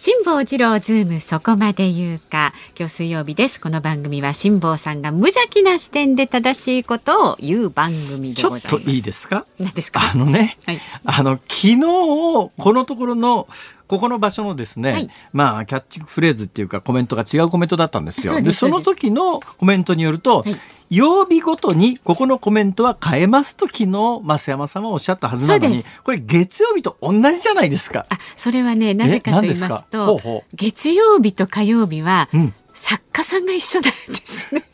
辛坊治郎ズームそこまで言うか。今日水曜日です。この番組は辛坊さんが無邪気な視点で正しいことを言う番組でちょっございます。といいですか？何ですか？あのね、はいあの昨日このところのここの場所のですね、はい。まあキャッチフレーズっていうかコメントが違うコメントだったんですよ。そうでその時のコメントによると、はい。曜日ごとにここのコメントは変えますと昨日増山さんはおっしゃったはずなのにこれ月曜日と同じじゃないですか。あ、それはね、なぜかと言いますと、月曜日と火曜日は、うん。作家さんが一緒なんですね。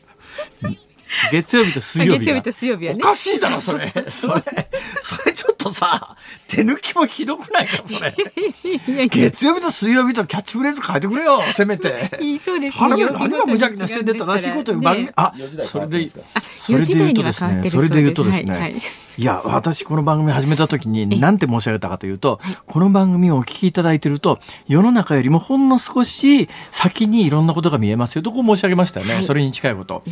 月曜日と水曜日が。月曜日と水曜日はね。おかしいだろそれ。それそれちょっとさ手抜きもひどくないかそれ。月曜日と水曜日とキャッチフレーズ変えてくれよせめて。いいそうですね。何が無邪気な視点で正しいこと言う番組、ね。あ4時台それであそれで言うとです4時台には変わってるね。それで言うとですね、はい。はいいや私この番組始めた時に何て申し上げたかというと、この番組をお聞きいただいていると世の中よりもほんの少し先にいろんなことが見えますよとこう申し上げましたよね、はい。それに近いこと、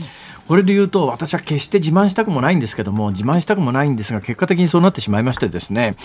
これで言うと私は決して自慢したくもないんですけども自慢したくもないんですが結果的にそうなってしまいましてですね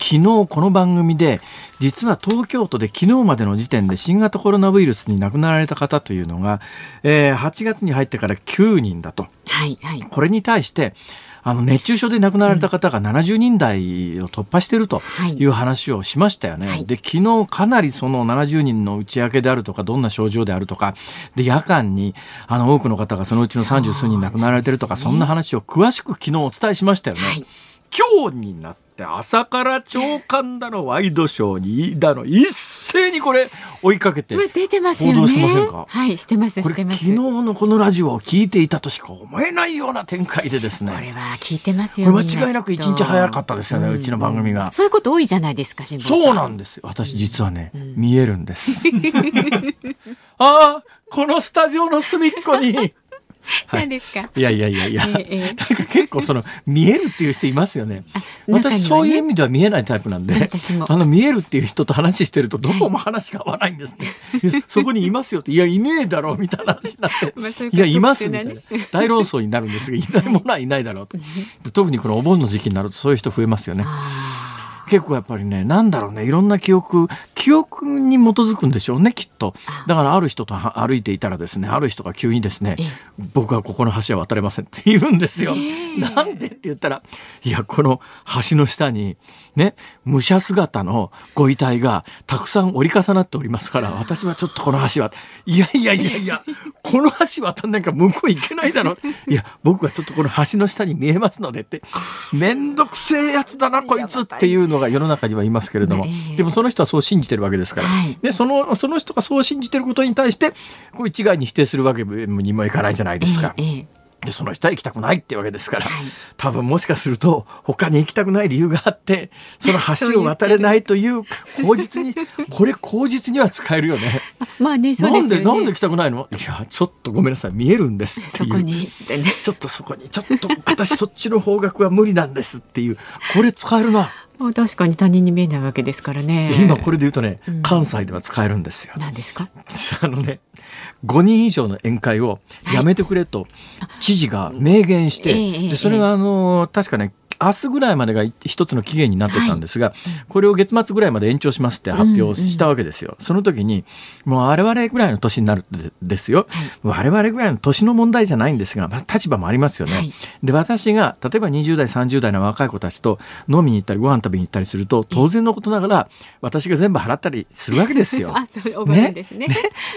昨日この番組で実は東京都で昨日までの時点で新型コロナウイルスに亡くなられた方というのが、えー8月に入ってから9人だと。はいはい。これに対してあの熱中症で亡くなられた方が70人台を突破しているとはいいう話をしましたよね。はいで昨日かなりその70人の内訳であるとかどんな症状であるとかで夜間にあの多くの方がそのうちの30数人亡くなられてるとかそ,、んな話を詳しく昨日お伝えしましたよね。はい今日になって朝から長官だのワイドショーにだの一斉にこれ追いかけてまあ出てますよね。報道してませんか？はい、してます、してます。昨日のこのラジオを聞いていたとしか思えないような展開でですねこれは聞いてますこよ。れ間違いなく一日早かったですよね、うちの番組が。そういうこと多いじゃないですか。そうなんですよ。私実はね、見えるんです。ああ、このスタジオの隅っこに。はい何ですか？いやいやいやいや、ええええなんか結構その見えるっていう人いますよね。ね私そういう意味では見えないタイプなんで、私もあの見えるっていう人と話してるとどうも話が合わないんですね。い やそこにいますよって、いやいねえだろうみたいな話になって。まあいういや、いますみたいなね。大論争になるんですが、いないものはいないだろうと。で特にこのお盆の時期になるとそういう人増えますよね。結構やっぱりね、なんだろうね、いろんな記憶、記憶に基づくんでしょうね、きっと。だからある人とは歩いていたらですね、ある人が急にですね、僕はここの橋は渡れませんって言うんですよ。なんでって言ったら、いや、この橋の下に、ね、武者姿のご遺体がたくさん折り重なっておりますから、私はちょっとこの橋は、いやいやいやいや、この橋渡んなんか向こう行けないだろう。いや、僕はちょっとこの橋の下に見えますのでって、めんどくせえやつだな、こいつっていうのが世の中にはいますけれどもええ、でもその人はそう信じてるわけですから、はい。でそのその人がそう信じてることに対して、こう一概に否定するわけにもいかないじゃないですか。でその人は行きたくないってわけですから、はい多分もしかすると他に行きたくない理由があってその橋を渡れないという 口実にこれ口実には使えるよね。まあね、そうなですよね。んでなんで行きたくないの？いやちょっとごめんなさい見えるんですっていうそこにってね。ちょっとそこにちょっと私そっちの方角は無理なんですっていうこれ使えるな。まあ確かに他人に見えないわけですからね。で今これで言うとね、関西では使えるんですよ。何ですか？あのね5人以上の宴会をやめてくれと知事が明言して、でそれがあの確かね明日ぐらいまでが一つの期限になってたんですが、これを月末ぐらいまで延長しますって発表したわけですよ。その時に、もう我々ぐらいの年になるでですよ。我々ぐらいの年の問題じゃないんですが、まあ、立場もありますよね。はいで、私が、例えば20代、30代の若い子たちと飲みに行ったりご飯食べに行ったりすると、当然のことながら、私が全部払ったりするわけですよ。あ、そう、ですね。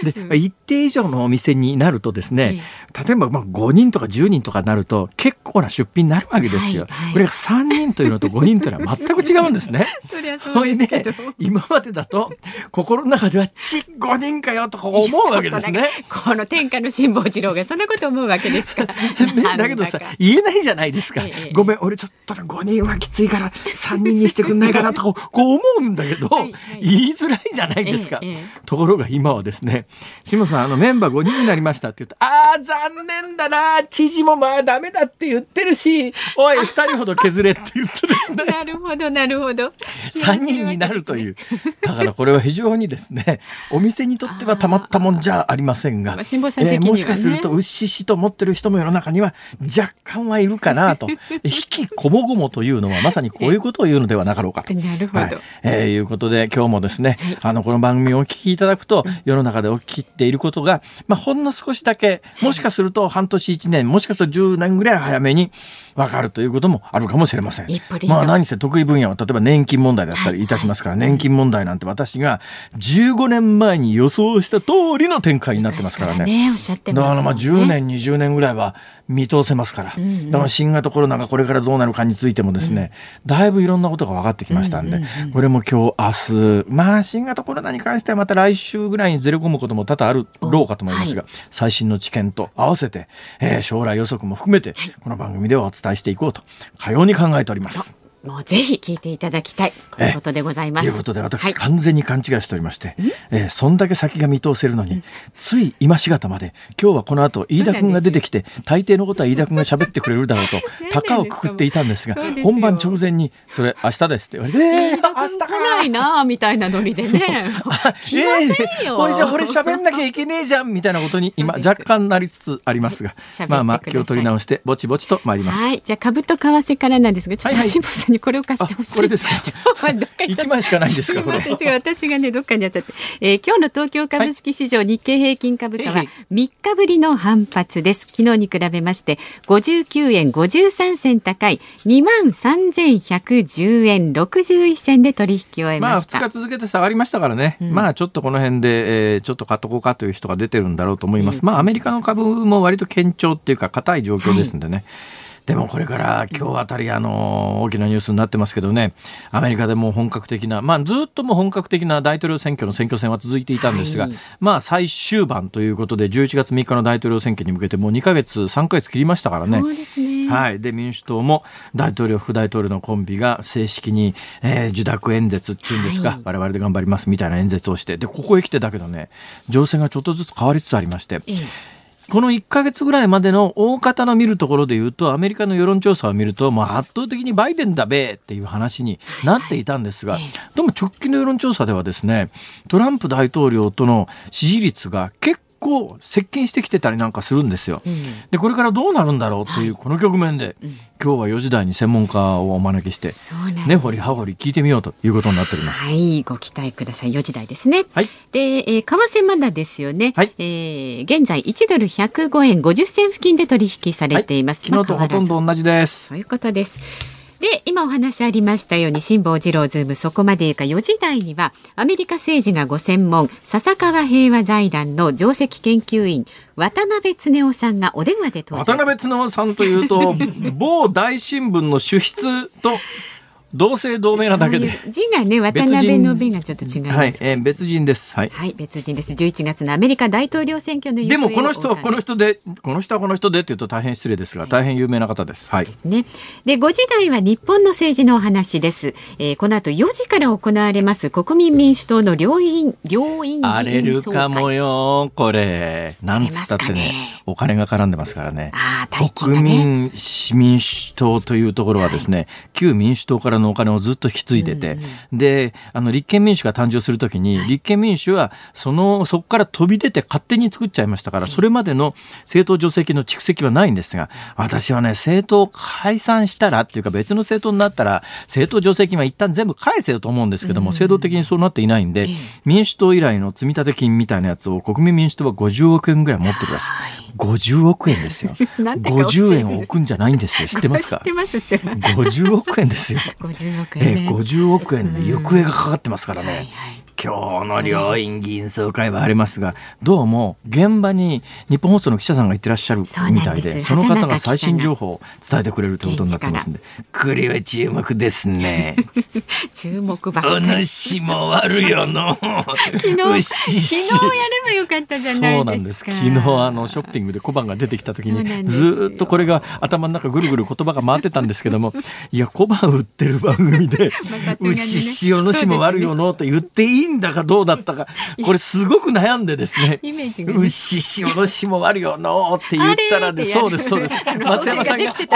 で、一定以上のお店になるとですね、例えばまあ5人とか10人とかになると結構な出費になるわけですよ。はいはいこれが3人というのと5人というのは全く違うんですね。そりゃそうですけど、ね、今までだと心の中ではち5人かよと思うわけですね。この天下の辛坊治郎がそんなこと思うわけですか。ね、だけどさ言えないじゃないですか。ええ、ごめん俺ちょっと5人はきついから3人にしてくんないかなと こう思うんだけど、はいはい、言いづらいじゃないですか。え、ところが今はですね下さんあのメンバー5人になりましたって言うとああ残念だな知事もまあダメだって言ってるしおい2人ほど削れって言ってですね。なるほどなるほど。3人になるという。だからこれは非常にですね お店にとってはたまったもんじゃありませんが、えー、もしかすると牛しと思ってる人も世の中には若干はいるかなと。引きこもごもというのはまさにこういうことを言うのではなかろうかと。なるほど、はい、えー、いうことで今日もですね、はい、あのこの番組をお聞きいただくと世の中で起きていることが、まあ、ほんの少しだけもしかすると半年1年もしかすると10年ぐらい早めに分かるということもあるかもしれません。まあ何せ得意分野は例えば年金問題だったりいたしますから、年金問題なんて私が15年前に予想した通りの展開になってますからね。ねおっしゃってます、ね、だからまあ10年20年ぐらいは見通せますから、うんうん、だから新型コロナがこれからどうなるかについてもですね、うん、だいぶいろんなことが分かってきましたんで、これも今日明日まあ新型コロナに関してはまた来週ぐらいにずれ込むことも多々あるろうかと思いますが、はい、最新の知見と合わせて、えー、将来予測も含めてこの番組ではお伝えしていこうと。かように考えております。もうぜひ聞いていただきたい。ということでございます。ということで私、はい、完全に勘違いしておりまして、えー、そんだけ先が見通せるのに、つい今しがたまで今日はこの後飯田君が出てきて大抵のことは飯田君が喋ってくれるだろうと 高をくくっていたんですが本番直前にそれ明日ですって言われて、えー、明日来ないなみたいなノリでね。来ませんよ。おいじゃ俺喋んなきゃいけねえじゃんみたいなことに今若干なりつつありますが、まあまあ気を取り直してぼちぼちと参ります。はい、じゃあ株と為替からなんですが、ちょっと辛坊さんにこれを貸してほしい。これですか？一枚しかないんですか？これ。違う、私がね、どっかにやっちゃって。えー、今日の東京株式市場、日経平均株価は三日ぶりの反発です。昨日に比べまして、五十九円五十三銭高い二万三千百十円六十一銭で取引を終えました。まあ、二日続けて下がりましたからね。うん、まあ、ちょっとこの辺で、えー、ちょっと買っとこうかという人が出てるんだろうと思います。まあ、アメリカの株も割と堅調っていうか、硬い状況ですんでね。はいでもこれから今日あたりあの大きなニュースになってますけどね。アメリカでも本格的な、まあ、ずっとも本格的な大統領選挙の選挙戦は続いていたんですが、はい、まあ最終盤ということで11月3日の大統領選挙に向けてもう2か月3か月切りましたからね。ね。はい、で民主党も大統領副大統領のコンビが正式に、えー、受諾演説っていうんですか、はい、我々で頑張りますみたいな演説をしてでここへ来てだけどね情勢がちょっとずつ変わりつつありまして。ええこの1か月ぐらいまでの大方の見るところで言うとアメリカの世論調査を見ると、まあ、圧倒的にバイデンだべっていう話になっていたんですが、でも直近の世論調査ではですねトランプ大統領との支持率が結構接近してきてたりなんかするんですよ。うん、でこれからどうなるんだろうというこの局面で、はいうん、今日は4時台に専門家をお招きして根掘り葉掘り聞いてみようということになっております。はいご期待ください4時台ですね。はい、で、えー、為替まだですよね。はい、えー、現在1ドル105円50銭付近で取引されています。はい、昨日とほとんど同じです。そういうことです。で今お話ありましたように辛坊治郎ズームそこまで言うか4時台にはアメリカ政治がご専門笹川平和財団の上席研究員渡辺恒夫さんがお電話で渡辺恒夫さんというと 某大新聞の主筆と同姓同名なだけで。字がね、渡辺の弁がちょっと違い。はい、えー、別人です。はい。はい、別人です。11月のアメリカ大統領選挙のでもこの人はこの人で、この人はこの人でっていうと大変失礼ですが、はい、大変有名な方です。はい。ですね。で、5時台は日本の政治のお話です。えー、この後4時から行われます国民民主党の両院、両院荒れるかもよ、これ。なんつったってね、ねお金が絡んでますからね。ああ、ね、国民民主党というところはですね、はい、旧民主党からのお金をずっと引き継いでて、うん、であの立憲民主が誕生するときに、はい、立憲民主はそのそこから飛び出て勝手に作っちゃいましたから、それまでの政党助成金の蓄積はないんですが私はね政党解散したらっていうか別の政党になったら政党助成金は一旦全部返せよと思うんですけども、うん、制度的にそうなっていないんで、民主党以来の積立金みたいなやつを国民民主党は50億円ぐらい持ってください。50億円ですよ。50円を置くんじゃないんですよ。知ってますか？知ってますって。50億円ですよ。50億円、ね、えー、50億円で行方がかかってますからね。はいはい今日の両院議員総会はありますがどうも現場に日本放送の記者さんが行ってらっしゃるみたいでその方が最新情報を伝えてくれるということになってますんでこれは注目ですね。注目ばっかり。お主もあるよの。昨日昨日やればよかったじゃないそうなんです。昨日あのショッピングで小判が出てきた時にずっとこれが頭の中ぐるぐる言葉が回ってたんですけどもいや小判売ってる番組で「牛塩のしもあるよの」と言っていいんだかどうだったかこれすごく悩んでですね「牛塩のしもあるよの」って言ったらでそうですそうです 松山さんが「あれ?」って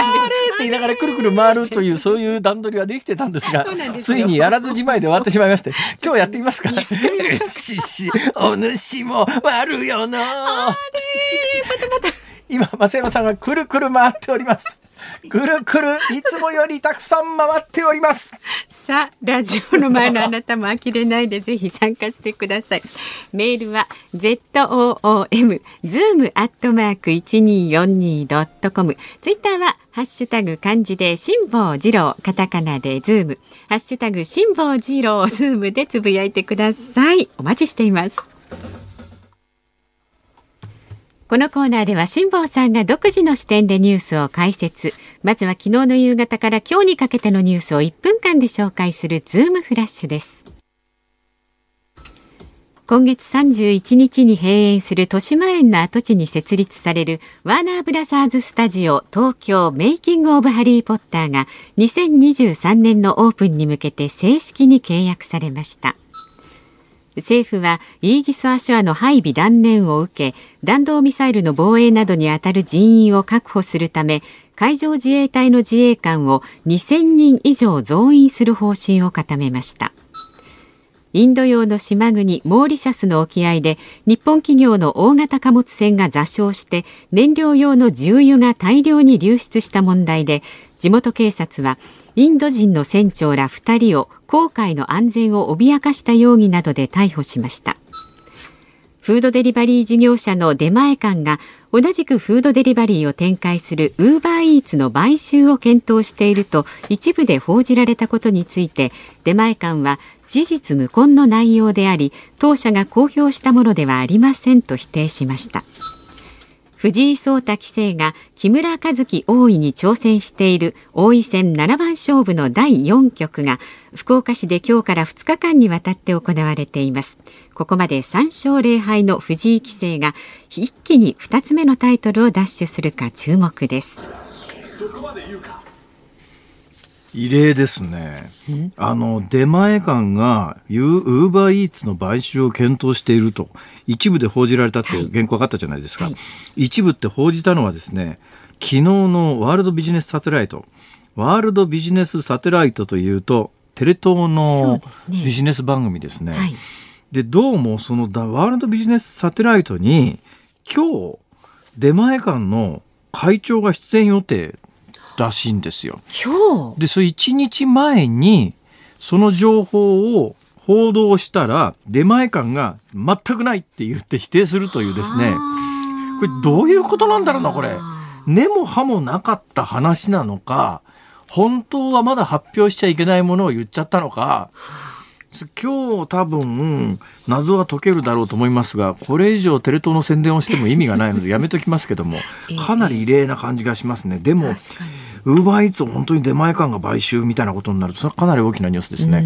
言いながらくるくる回るというそういう段取りはできてたんですがついにやらずじまいで終わってしまいまして今日やってみますか。牛お主もあるよの。今松山さんがくるくる回っております。くるくるいつもよりたくさん回っております。さあラジオの前のあなたも呆れないでぜひ参加してください。メールは zoom zoom アットマーク一二四二ドットコム。ツイッターはハッシュタグ漢字で辛坊治郎カタカナでズーム。ハッシュタグ辛坊治郎ズームでつぶやいてください。お待ちしています。このコーナーでは辛坊さんが独自の視点でニュースを解説。まずは昨日の夕方から今日にかけてのニュースを1分間で紹介するズームフラッシュです。今月31日に閉園する豊島園の跡地に設立されるワーナーブラザーズスタジオ東京メイキングオブハリーポッターが2023年のオープンに向けて正式に契約されました。政府はイージス・アショアの配備断念を受け弾道ミサイルの防衛などにあたる人員を確保するため海上自衛隊の自衛官を2000人以上増員する方針を固めました。インド洋の島国モーリシャスの沖合で日本企業の大型貨物船が座礁して燃料用の重油が大量に流出した問題で地元警察はインド人の船長ら2人を航海の安全を脅かした容疑などで逮捕しました。フードデリバリー事業者の出前館が同じくフードデリバリーを展開するウーバーイーツの買収を検討していると一部で報じられたことについて出前館は事実無根の内容であり当社が公表したものではありませんと否定しました。藤井聡太棋聖が木村和樹王位に挑戦している王位戦七番勝負の第4局が福岡市で今日から2日間にわたって行われています。ここまで3勝0敗の藤井棋聖が一気に2つ目のタイトルを奪取するか注目です。異例ですね。あの、出前館がウーバーイーツの買収を検討していると、一部で報じられたって原稿があったじゃないですか。はい、一部って報じたのはですね、昨日のワールドビジネスサテライト。ワールドビジネスサテライトというと、テレ東のビジネス番組ですね。で、ねはい、どうもそのワールドビジネスサテライトに、今日、出前館の会長が出演予定らしいんですよ。今日？で、それ1日前に、その情報を報道したら、出前館が全くないって言って否定するというですね、これどういうことなんだろうな、これ。根も葉もなかった話なのか、本当はまだ発表しちゃいけないものを言っちゃったのか、今日多分謎は解けるだろうと思いますがこれ以上テレ東の宣伝をしても意味がないのでやめときますけどもかなり異例な感じがしますね。でもウーバーイーツを本当に出前館が買収みたいなことになるとそれはかなり大きなニュースですね。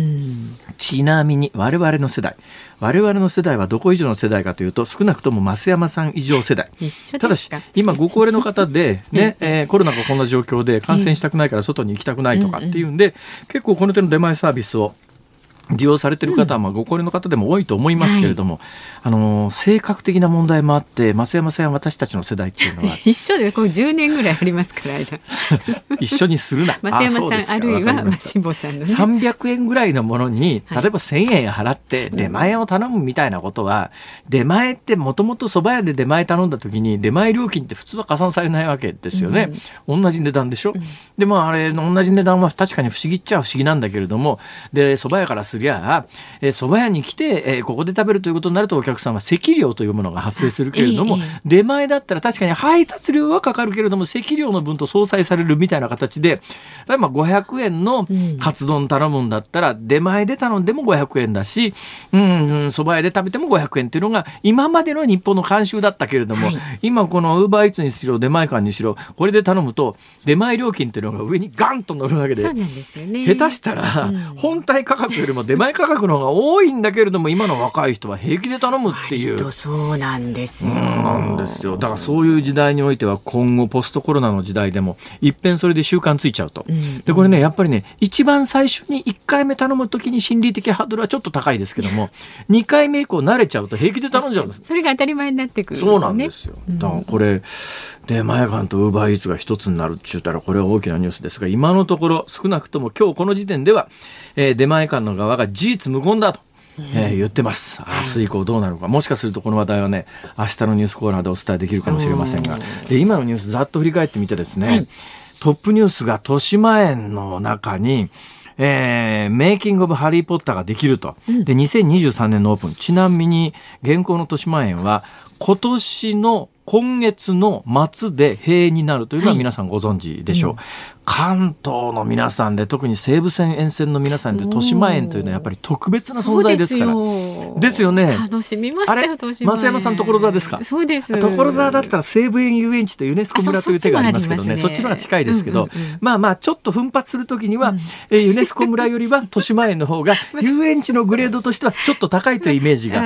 ちなみに我々の世代。我々の世代はどこ以上の世代かというと少なくとも増山さん以上世代。ただし今ご高齢の方で ね、えー、コロナがこんな状況で感染したくないから外に行きたくないとかっていうんで、結構この手の出前サービスを利用されてる方はまあご高齢の方でも多いと思いますけれども、はい、あの性格的な問題もあって増山さん私たちの世代っていうのは 一緒でこう10年ぐらいありますから間。一緒にするな。増山さんあるいは辛坊さんの、ね、300円ぐらいのものに例えば1000円払って出前を頼むみたいなことは、出前ってもともと蕎麦屋で出前頼んだ時に出前料金って普通は加算されないわけですよね、うん、同じ値段でしょ、うん、でもあれ同じ値段は確かに不思議っちゃ不思議なんだけれどもで蕎麦屋からすりゃ、えー、蕎麦屋に来て、えー、ここで食べるということになるとお客さんは席料というものが発生するけれども、出前だったら確かに配達料はかかるけれども席料の分と相殺されるみたいな形で例えば500円のカツ丼頼むんだったら、出前で頼んでも500円だし、うん、蕎麦屋で食べても500円っていうのが今までの日本の慣習だったけれども、はい、今このウーバーイーツにしろ出前館にしろこれで頼むと出前料金っていうのが上にガンと乗るわけで、ね、下手したら、本体価格よりも出前価格の方が多いんだけれども今の若い人は平気で頼むっていう。そうなんですよ。なんですよだからそういう時代においては今後ポストコロナの時代でも一遍それで習慣ついちゃうと。うん、でこれねやっぱりね一番最初に1回目頼む時に心理的ハードルはちょっと高いですけども2回目以降慣れちゃうと平気で頼んじゃうんです。それが当たり前になってくる、ね、そうなんですよ。だからこれ出前館とウーバーイーツが一つになるって言ったらこれは大きなニュースですが今のところ少なくとも今日この時点では、えー、出前館の側が事実無根だと。えー、言ってます。明日以降どうなるか。もしかするとこの話題はね、明日のニュースコーナーでお伝えできるかもしれませんが、で今のニュースざっと振り返ってみてですね、はい、トップニュースが豊島園の中に、えー、メイキング・オブ・ハリー・ポッターができると。で、2023年のオープン。ちなみに、現行の豊島園は、今年の今月の末で閉園になるというのは皆さんご存知でしょう、はいうん。関東の皆さんで特に西武線沿線の皆さんで豊島園というのはやっぱり特別な存在ですから。ですよ。ね。楽しみましたよ増山さん所沢ですか？そうです。所沢だったら西武園遊園地とユネスコ村という手がありますけどね。そっちの方が近いですけど、うんうんうん、まあまあちょっと奮発するときには、うん、えユネスコ村よりは豊島園の方が 遊園地のグレードとしてはちょっと高いというイメージが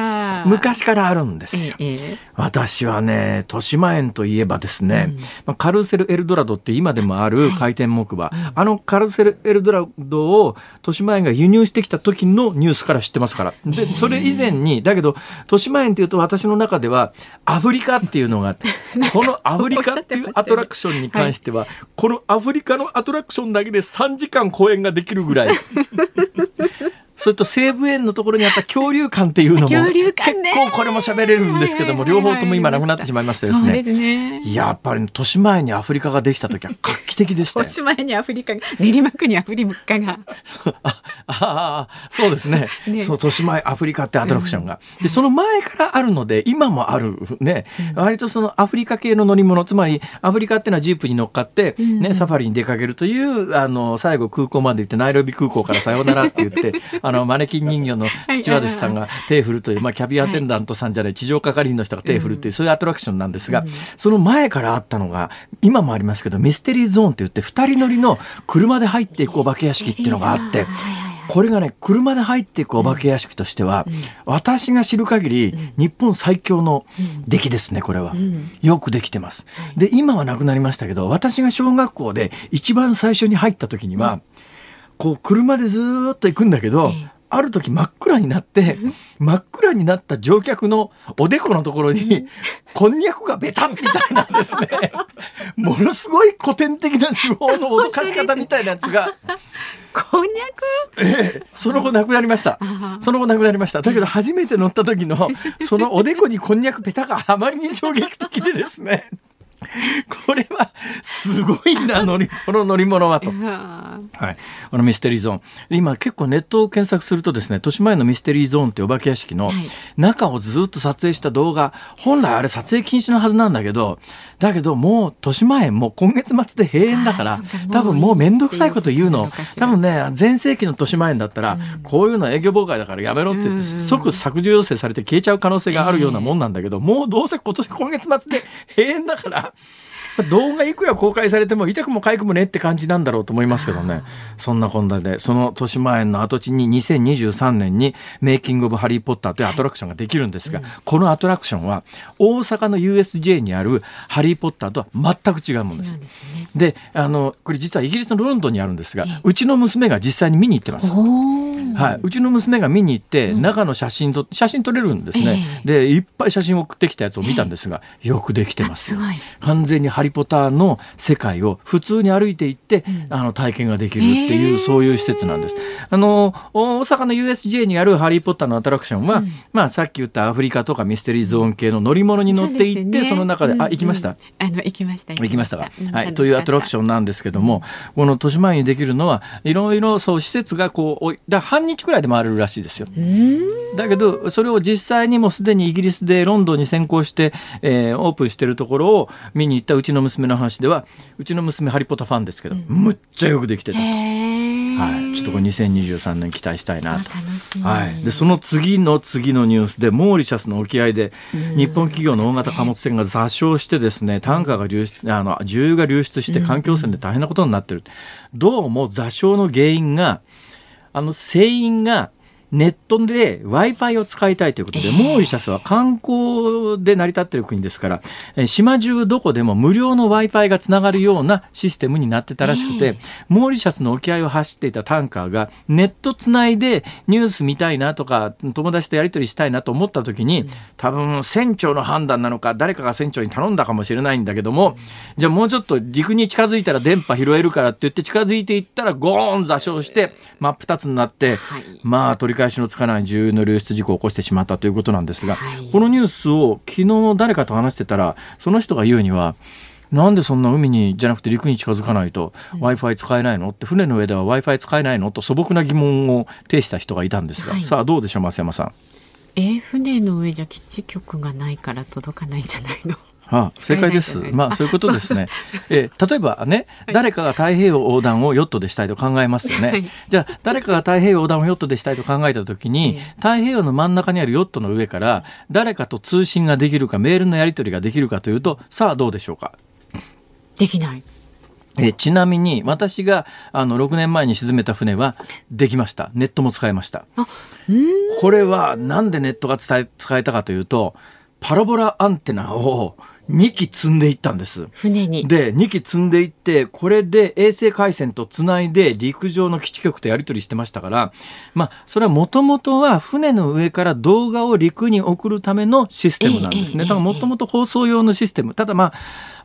昔からあるんですよ、ええ、私はね豊島園といえばですね、うん、まあ、カルーセルエルドラドって今でもある回転木馬、あのカルセルエルドラドを豊島園が輸入してきた時のニュースから知ってますから。で、それ以前に、だけど、豊島園っていうと私の中ではアフリカっていうのがあって、このアフリカっていうアトラクションに関しては、このアフリカのアトラクションだけで3時間公演ができるぐらい。それと西武園のところにあった恐竜館っていうのも結構これも喋れるんですけども両方とも今なくなってしまいましたですね。ね。やっぱり豊島園にアフリカができた時は画期的でした豊島園にアフリカが練馬区にアフリカが。ああそうですね。ね。そう豊島園アフリカってアトラクションが、うん、でその前からあるので今もあるね、うん、割とそのアフリカ系の乗り物つまりアフリカっていうのはジープに乗っかってね、うん、サファリに出かけるというあの最後空港まで行ってナイロビ空港からさようならって言って あのマネキン人形のスチュワーデスさんが手振るという、まあ、キャビアテンダントさんじゃない地上係員の人が手振るっていう、そういうアトラクションなんですが、その前からあったのが今もありますけどミステリーゾーンって言って2人乗りの車で入っていくお化け屋敷っていうのがあって。これがね車で入っていくお化け屋敷としては、うん、私が知る限り、うん、日本最強の出来ですねこれは、うん、よくできてます、で今はなくなりましたけど私が小学校で一番最初に入った時には、こう車でずっと行くんだけど、ある時真っ暗になって真っ暗になった乗客のおでこのところにこんにゃくがベタンみたいなんですね。ものすごい古典的な手法の脅かし方みたいなやつが。こんにゃく、ええ、その後なくなりました。その後なくなりました。だけど初めて乗った時のそのおでこにこんにゃくペタがあまりに衝撃的でですねこれはすごいな乗りこの乗り物はと。はい、このミステリーゾーン。今結構ネットを検索するとですね豊島園のミステリーゾーンってお化け屋敷の中をずっと撮影した動画本来あれ撮影禁止のはずなんだけどだけどもう豊島園も今月末で閉園だから多分もう面倒くさいこと言うの。多分ね全盛期の豊島園だったら、こういうの営業妨害だからやめろって言って即削除要請されて消えちゃう可能性があるようなもんなんだけど、もうどうせ今年今月末で閉園だから 動画いくら公開されても痛くも痒くもねって感じなんだろうと思いますけどね。そんなこんなでその豊島園の跡地に2023年にメイキング・オブ・ハリー・ポッターというアトラクションができるんですが、このアトラクションは大阪の USJ にあるハリー・ポッターとは全く違うものです。で、ね、あのこれ実はイギリスのロンドンにあるんですが、うちの娘が実際に見に行ってます。はい、うちの娘が見に行って中の写真と写真撮れるんですね、でいっぱい写真を送ってきたやつを見たんですが、よくできてます完全にハリポタの世界を普通に歩いていって、うん、あの体験ができるっていう、そういう施設なんです。あの大阪の USJ にあるハリー・ポッターのアトラクションは、うん、まあさっき言ったアフリカとかミステリーゾーン系の乗り物に乗っていって、そ、ね,、の中で、あ行きました。あの行きました行きました。か？はい、というアトラクションなんですけども、この豊島園にできるのはいろいろそう施設がこうだ繁3日くらいで回れるらしいですよ。だけどそれを実際にもすでにイギリスでロンドンに先行して、えー、オープンしてるところを見に行ったうちの娘の話ではうちの娘ハリポタファンですけど、うん、むっちゃよくできてた。はい、ちょっとこれ2023年期待したいなと。はい、でその次の次のニュースでモーリシャスの沖合で日本企業の大型貨物船が座礁してですね単価が流出あの重油が流出して環境汚染で大変なことになってる。どうも座礁の原因があの船員がネットで Wi-Fi を使いたいということで、えー、モーリシャスは観光で成り立っている国ですから、え島中どこでも無料の Wi-Fi がつながるようなシステムになってたらしくて、えー、モーリシャスの沖合を走っていたタンカーがネットつないでニュース見たいなとか、友達とやり取りしたいなと思った時に、多分船長の判断なのか、誰かが船長に頼んだかもしれないんだけども、じゃあもうちょっと陸に近づいたら電波拾えるからって言って近づいていったらゴーン座礁して真っ二つになって、はい、まあ取り返しのつかない重油の流出事故を起こしてしまったということなんですが、はい、このニュースを昨日誰かと話してたらその人が言うにはなんでそんな海にじゃなくて陸に近づかないと w i f i 使えないの？って船の上では w i f i 使えないの？と素朴な疑問を呈した人がいたんですが、はい、さあどうでしょう増山さん。えー、船の上じゃ基地局がないから届かないじゃないの。あ正解です。まあそういうことですね。えー、例えばね、誰かが太平洋横断をヨットでしたいと考えますよね。はい、じゃあ誰かが太平洋横断をヨットでしたいと考えたときに、太平洋の真ん中にあるヨットの上から誰かと通信ができるかメールのやり取りができるかというと、さあどうでしょうか？できない。えちなみに私があの6年前に沈めた船はできましたネットも使えましたこれはなんでネットが伝え使えたかというとパラボラアンテナを2機積んでいったんです。船に。で、2機積んでいって、これで衛星回線とつないで陸上の基地局とやり取りしてましたから、まあ、それはもともとは船の上から動画を陸に送るためのシステムなんですね。だからもともと放送用のシステム。ただまあ、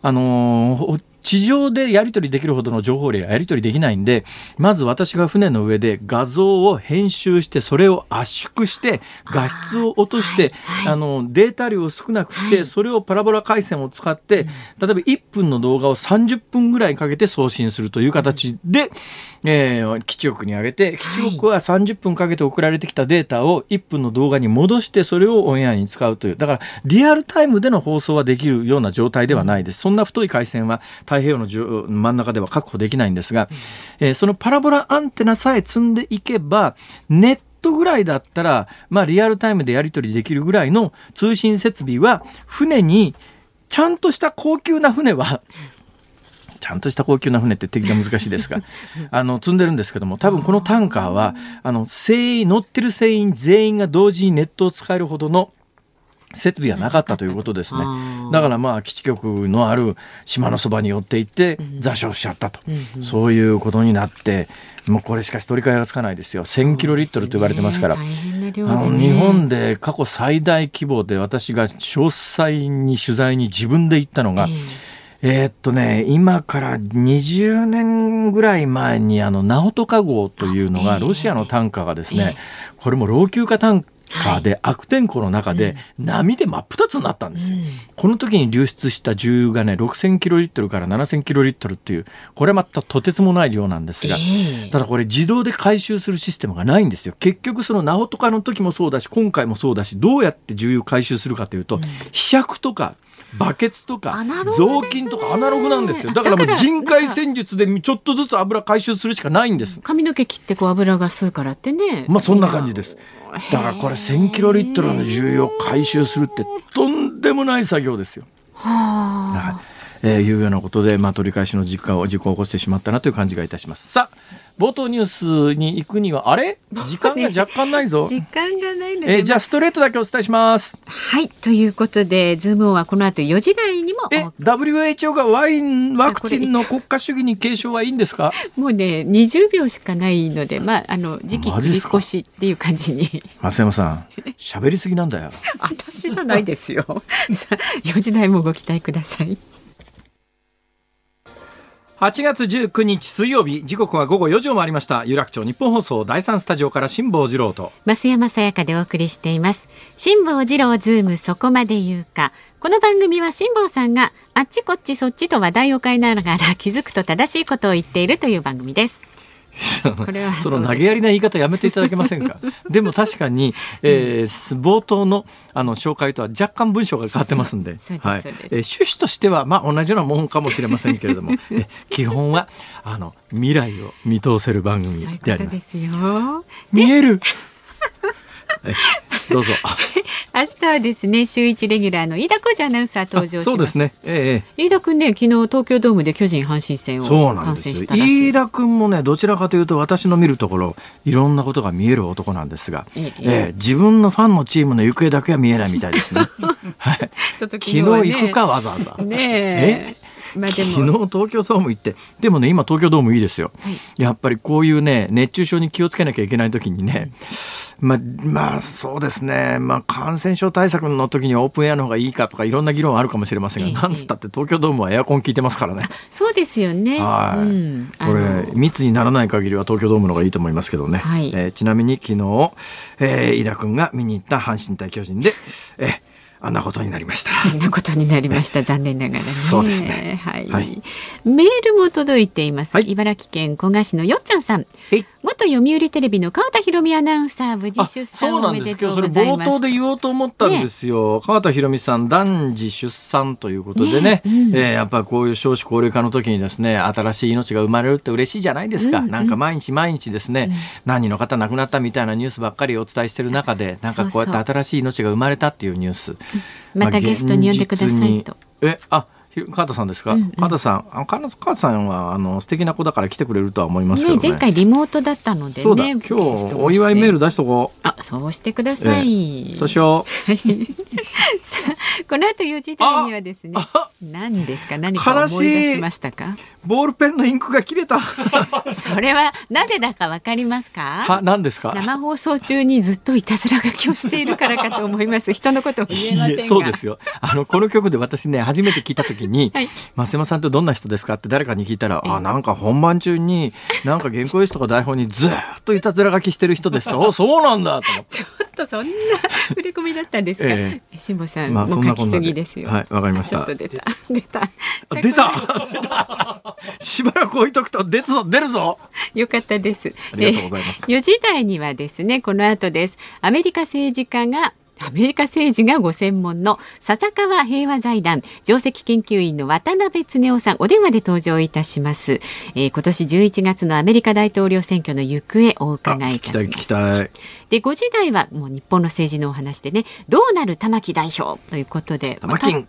あのー、地上でやり取りできるほどの情報量やり取りできないんで、まず私が船の上で画像を編集して、それを圧縮して、画質を落として、あの、データ量を少なくして、それをパラボラ回線を使って、例えば1分の動画を30分ぐらいかけて送信するという形で、えー、基地局に上げて、基地局は30分かけて送られてきたデータを1分の動画に戻して、それをオンエアに使うという。だから、リアルタイムでの放送はできるような状態ではないです。そんな太い回線は太平洋の真ん中では確保できないんですが、えー、そのパラボラアンテナさえ積んでいけば、ネットぐらいだったら、まあ、リアルタイムでやり取りできるぐらいの通信設備は、船に、ちゃんとした高級な船は、ちゃんとした高級な船って敵が難しいですが、あの、積んでるんですけども、多分このタンカーは、あの、船員、乗ってる船員全員が同時にネットを使えるほどの設備はなかったということですね。だからまあ基地局のある島のそばに寄っていって座礁しちゃったと、そういうことになって、もうこれしかし取り替えがつかないですよ。1000キロリットルと言われてますから。あの日本で過去最大規模で私が詳細に取材に自分で行ったのが、えー、っとね、今から20年ぐらい前に、あの、ナオトカ号というのが、ロシアのタンカーがですね、これも老朽化タンカで悪天候の中で波で真っ二つになったんですよ。うん、この時に流出した重油がね6000キロリットルから7000キロリットルっていうこれまたとてつもない量なんですが、えー、ただこれ自動で回収するシステムがないんですよ。結局そのナオトカの時もそうだし今回もそうだしどうやって重油回収するかというと、うん、ひしゃくとかバケツとか雑巾とかアナログなんですよ。だからもう人海戦術でちょっとずつ油回収するしかないんです。髪の毛切ってこう油が吸うからってね。まあそんな感じです。だからこれ1000キロリットルの重油を回収するってとんでもない作業ですよ。はあ、えー、いうようなことで、まあ、取り返しの実家を事故を起こしてしまったなという感じがいたします。さあ冒頭ニュースに行くにはあれ？時間が若干ないぞ。時間がないので、えー、じゃあストレートだけお伝えします。はいということでズームオンはこの後4時台にもえ WHO がワインワクチンの国家主義に継承はいいんですか？もうね20秒しかないのでまああの時期繰り越しっていう感じに。松山さん喋りすぎなんだよ。私じゃないですよ。さ4時台もご期待ください8月19日水曜日時刻は午後4時を回りました。有楽町日本放送第三スタジオから辛坊治郎と。増山さやかでお送りしています。辛坊治郎ズームそこまで言うか。この番組は辛坊さんがあっちこっちそっちと話題を変えながら気づくと正しいことを言っているという番組です。その投げやりな言い方やめていただけませんか？でも確かに、えー、冒頭のあの紹介とは若干文章が変わってますんで。はい。えー、趣旨としては、まあ、同じようなもんかもしれませんけれども。え基本はあの未来を見通せる番組であります。う見える どうぞ。明日はですね週一レギュラーの飯田浩二アナウンサー登場そうですね。ええ、飯田君ね昨日東京ドームで巨人阪神戦を観戦したら飯田君もねどちらかというと私の見るところいろんなことが見える男なんですが、ええええ、自分のファンのチームの行方だけは見えないみたいですね。はい。ちょっと昨日、ね,、日行くかわざわざ。ねえ？まあ、でも昨日東京ドーム行ってでもね今東京ドームいいですよ、はい、やっぱりこういうね熱中症に気をつけなきゃいけない時にね、まあ、まあ、そうですね、まあ、感染症対策の時にはオープンエアの方がいいかとかいろんな議論あるかもしれませんが、ええ、なんつったって東京ドームはエアコン効いてますからね。そうですよね。はい。うん、これ密にならない限りは東京ドームの方がいいと思いますけどね。はい、えー、ちなみに昨日、えー、井田君が見に行った阪神対巨人で、えーあんなことになりました。あんなことになりました。残念ながらね。そうですね。はい。はい、メールも届いています。はい、茨城県古河市のよっちゃんさん。元読売テレビの川田博美アナウンサー無事出産おめでとうございます。それ冒頭で言おうと思ったんですよ。ね、川田博美さん男児出産ということでね、ねうん、えー、やっぱりこういう少子高齢化の時にですね、新しい命が生まれるって嬉しいじゃないですか。うんうん、なんか毎日毎日ですね、うん、何人の方亡くなったみたいなニュースばっかりお伝えしてる中で、なんかこうやって新しい命が生まれたっていうニュース。またゲストに呼んでくださいと。え、あ。川田さんですか、うんうん、川田さんあ川田さんはあの素敵な子だから来てくれるとは思いますけど、ね、ね前回リモートだったので、ね、そうだ。今日お祝いメール出しとこう。あそうしてください、えー、そうしよう。さあこの後4時台にはですね何ですか？何か思い出しましたか？ボールペンのインクが切れた。それはなぜだかわかりますか？は何ですか？生放送中にずっといたずら書きをしているからかと思います。人のことを言えませんそうですよ。あのこの曲で私ね初めて聞いた時に、はい、増山さんってどんな人ですかって誰かに聞いたら、あなんか本番中になんか原稿用紙とか台本にずっといたずら書きしてる人ですと。おそうなんだとちょっとそんな振り込みだったんですか、えー、辛坊さん、まあ、もう書きすぎですよ。はいわかりました。出た。出た。出た。しばらく置いとくと出るぞ出るぞ。よかったです。ありがとうございます、えー、4時台にはですねこの後です。アメリカ政治家がアメリカ政治がご専門の笹川平和財団上席研究員の渡辺恒夫さんお電話で登場いたします、えー、今年11月のアメリカ大統領選挙の行方をお伺いいたします。で5時台はもう日本の政治のお話でねどうなる玉木代表ということで玉木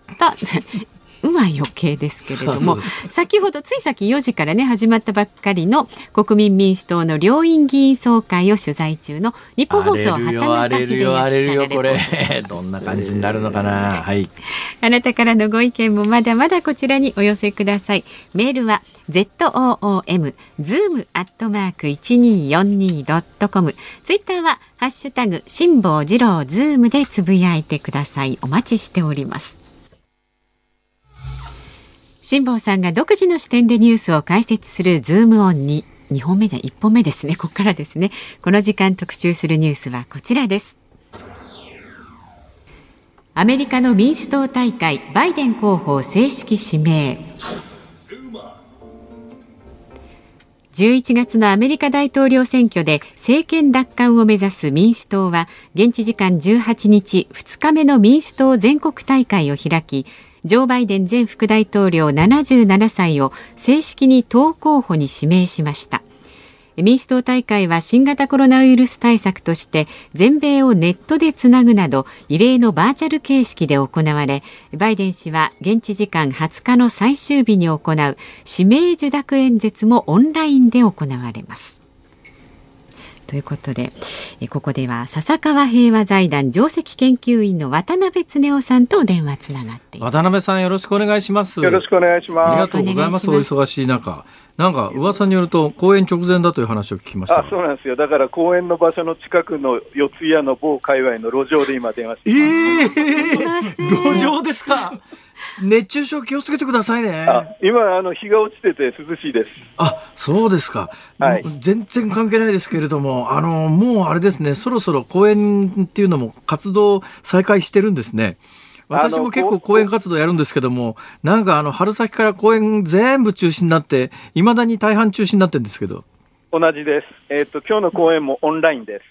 うは余計ですけれども 先ほどつい先4時からね始まったばっかりの国民民主党の両院議員総会を取材中の日本放送畑中秀也これ。どんな感じになるのかな？はい。あなたからのご意見もまだまだこちらにお寄せください。メールは zoom zoom アットマーク一二四二ドットコム。ツイッターはハッシュタグ辛坊治郎ズームでつぶやいてください。お待ちしております辛坊さんが独自の視点でニュースを解説するズームオンに2本目じゃ1本目ですね。ここからですね。この時間特集するニュースはこちらです。アメリカの民主党大会バイデン候補正式指名。11月のアメリカ大統領選挙で政権奪還を目指す民主党は現地時間18日2日目の民主党全国大会を開きジョー・バイデン前副大統領77歳を正式に党候補に指名しました。民主党大会は新型コロナウイルス対策として全米をネットでつなぐなど異例のバーチャル形式で行われバイデン氏は現地時間20日の最終日に行う指名受諾演説もオンラインで行われます。ということで、ここでは笹川平和財団上席研究員の渡辺恒夫さんと電話つながって渡辺さんよろしくお願いします。よろしくお願いします。ありがとうございます。お忙しい中。なんか噂によると公演直前だという話を聞きましたあそうなんですよ、だから公演の場所の近くの四谷の某界隈の路上で今、電話してええー、路上ですか？熱中症気をつけてくださいね。今あの日が落ちてて涼しいです。あ、そうですか。はい。全然関係ないですけれども、あのもうあれですね、そろそろ公演っていうのも活動再開してるんですね。私も結構講演活動やるんですけども、なんかあの春先から公演全部中止になって、いまだに大半中止になってるんですけど。同じです。えっ、と、今日の講演もオンラインです。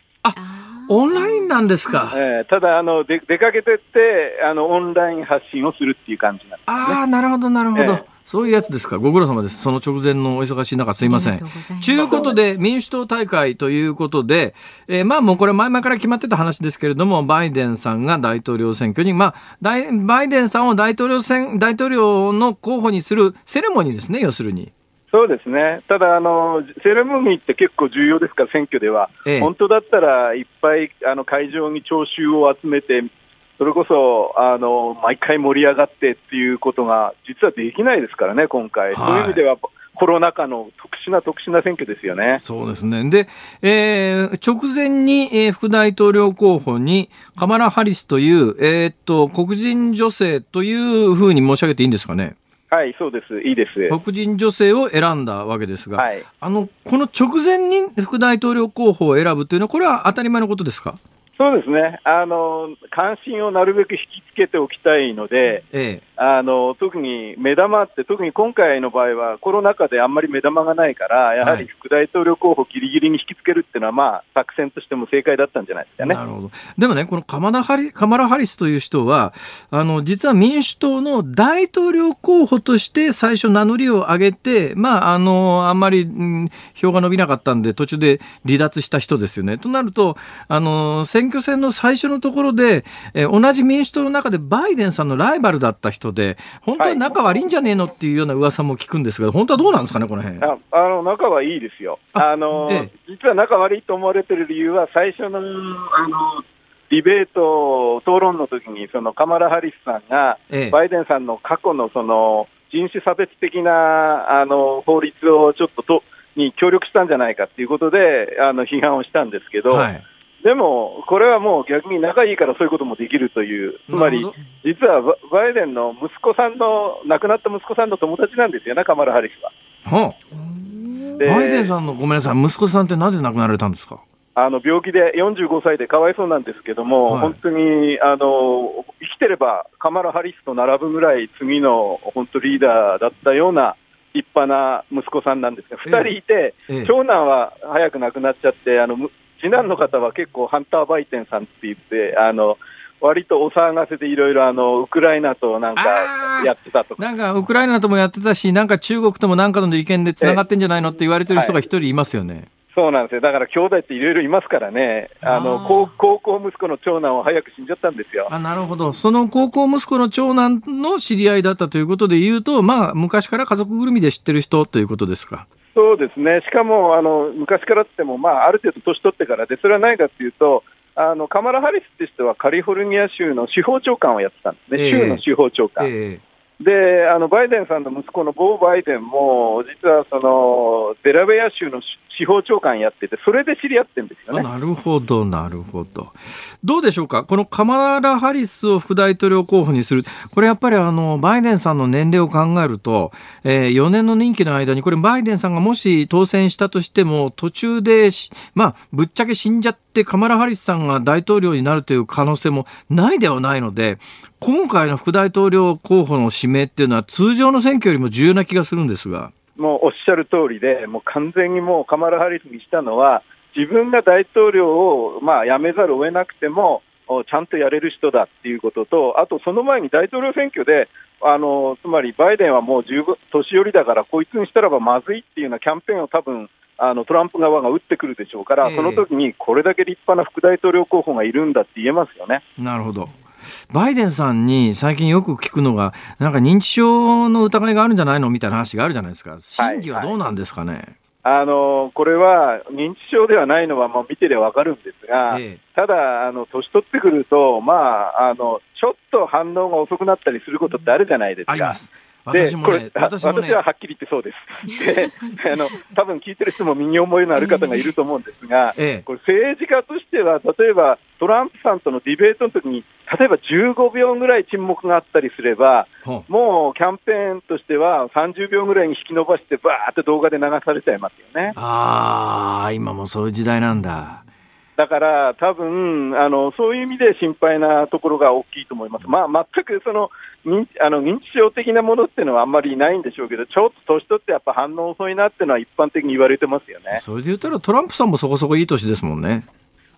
オンラインなんですか？えーただあので、出かけてってあの、オンライン発信をするっていう感じなんです。ああ、なるほど、なるほど。ええそういうやつですか？ご苦労様です。その直前のお忙しい中すいませんということで、民主党大会ということで、えーまあもうこれ前々から決まってた話ですけれども、バイデンさんが大統領選挙に、まあ、大バイデンさんを大統領選、大統領の候補にするセレモニーですね、要するに。そうですね、ただあの、セレモニーって結構重要ですから、選挙では、ええ本当だったらいっぱいあの会場に聴衆を集めて、それこそあの毎回盛り上がってっていうことが、実はできないですからね、今回、はいそういう意味では、コロナ禍の特殊な特殊な選挙ですよね。そうですね。で、えー直前に、えー副大統領候補にカマラ・ハリスという、えーっと、黒人女性というふうに申し上げていいんですかね？はい、そうです、いいです。黒人女性を選んだわけですが、はいあの、この直前に副大統領候補を選ぶというのは、これは当たり前のことですか？そうですねあの、関心をなるべく引きつけておきたいので、ええ。あの特に目玉って、特に今回の場合は、コロナ禍であんまり目玉がないから、やははいり副大統領候補、ぎりぎりに引きつけるっていうのは、まあ、作戦としても正解だったんじゃないですかね。なるほど。でもね、このカマラハリカマラ・ハリスという人は、あの、実は民主党の大統領候補として最初名乗りを上げて、まあ、あの、あんまり、うん票が伸びなかったんで、途中で離脱した人ですよね。となると、あの、選挙戦の最初のところで、えー同じ民主党の中でバイデンさんのライバルだった人で、本当は仲悪いんじゃねえのっていうような噂も聞くんですが、本当はどうなんですかね、この辺。ああの仲はいいですよ。ああの、ええ実は仲悪いと思われてる理由は、最初のあのディベート、討論の時に、そのカマラ・ハリスさんが、ええバイデンさんの過去のその人種差別的なあの法律をちょっととに協力したんじゃないかっていうことで、あの批判をしたんですけど、はい。でも、これはもう逆に仲いいからそういうこともできるという、つまり実はババイデンの息子さんの、亡くなった息子さんの友達なんですよね、カマラ・ハリスは。はあでバイデンさんのごめんなさい、息子さんってなんで亡くなられたんですか？あの病気で45歳でかわいそうなんですけども、はい。本当にあの生きてればカマラ・ハリスと並ぶぐらい次の本当リーダーだったような立派な息子さんなんですが、ええ2人いて、ええ。長男は早く亡くなっちゃって、あのむ次男の方は結構、ハンター・バイテンさんって言って、あの割とお騒がせでいろいろあのウクライナとなんかやってたとか。なんか、ウクライナともやってたし、なんか中国ともなんかの意見で繋がってんじゃないのって言われてる人が一人いますよね。そうなんですよ。だから兄弟っていろいろいますからね。あの高高校息子の長男は早く死んじゃったんですよ。あ、なるほど。その高校息子の長男の知り合いだったということで言うと、まあ、昔から家族ぐるみで知ってる人ということですか。そうですね、しかもあの昔からっても、まあ、ある程度年取ってからで、それは何かっていうと、あのカマラ・ハリスって人はカリフォルニア州の司法長官をやってたんですね、ええ。州の司法長官。えであのバイデンさんの息子のボー・バイデンも、実はそのデラウェア州の司法長官やってて、それで知り合ってんですよね。なるほど、なるほど。どうでしょうか？このカマラ・ハリスを副大統領候補にする。これやっぱりあの、バイデンさんの年齢を考えると、えー4年の任期の間に、これバイデンさんがもし当選したとしても、途中でし、まあ、ぶっちゃけ死んじゃってカマラ・ハリスさんが大統領になるという可能性もないではないので、今回の副大統領候補の指名っていうのは通常の選挙よりも重要な気がするんですが。もうおっしゃる通りで、もう完全にもうカマラ・ハリスにしたのは、自分が大統領を、まあ、辞めざるを得なくても、おちゃんとやれる人だっていうことと、あとその前に大統領選挙で、あのつまりバイデンはもう十分年寄りだから、こいつにしたらばまずいっていうようなキャンペーンを多分あのトランプ側が打ってくるでしょうから、ええその時にこれだけ立派な副大統領候補がいるんだって言えますよね。なるほど。バイデンさんに最近よく聞くのが、なんか認知症の疑いがあるんじゃないのみたいな話があるじゃないですか。真偽はどうなんですかね？あのこれは認知症ではないのはもう見てでわかるんですが、ええただ、あの年取ってくると、まああの、ちょっと反応が遅くなったりすることってあるじゃないですか。あります。で私もねこれ、私もねは、はっきり言ってそうです。であの多分聞いてる人も身に思いのある方がいると思うんですが、ええこれ政治家としては、例えばトランプさんとのディベートの時に、例えば15秒ぐらい沈黙があったりすれば、もうキャンペーンとしては30秒ぐらいに引き伸ばして、ばーって動画で流されちゃいますよね。ああ、今もそういう時代なんだ。だから多分あのそういう意味で心配なところが大きいと思います、まあ、全くその認あの認知症的なものっていうのはあんまりないんでしょうけど、ちょっと年取ってやっぱ反応遅いなっていうのは一般的に言われてますよね。それで言ったらトランプさんもそこそこいい年ですもんね。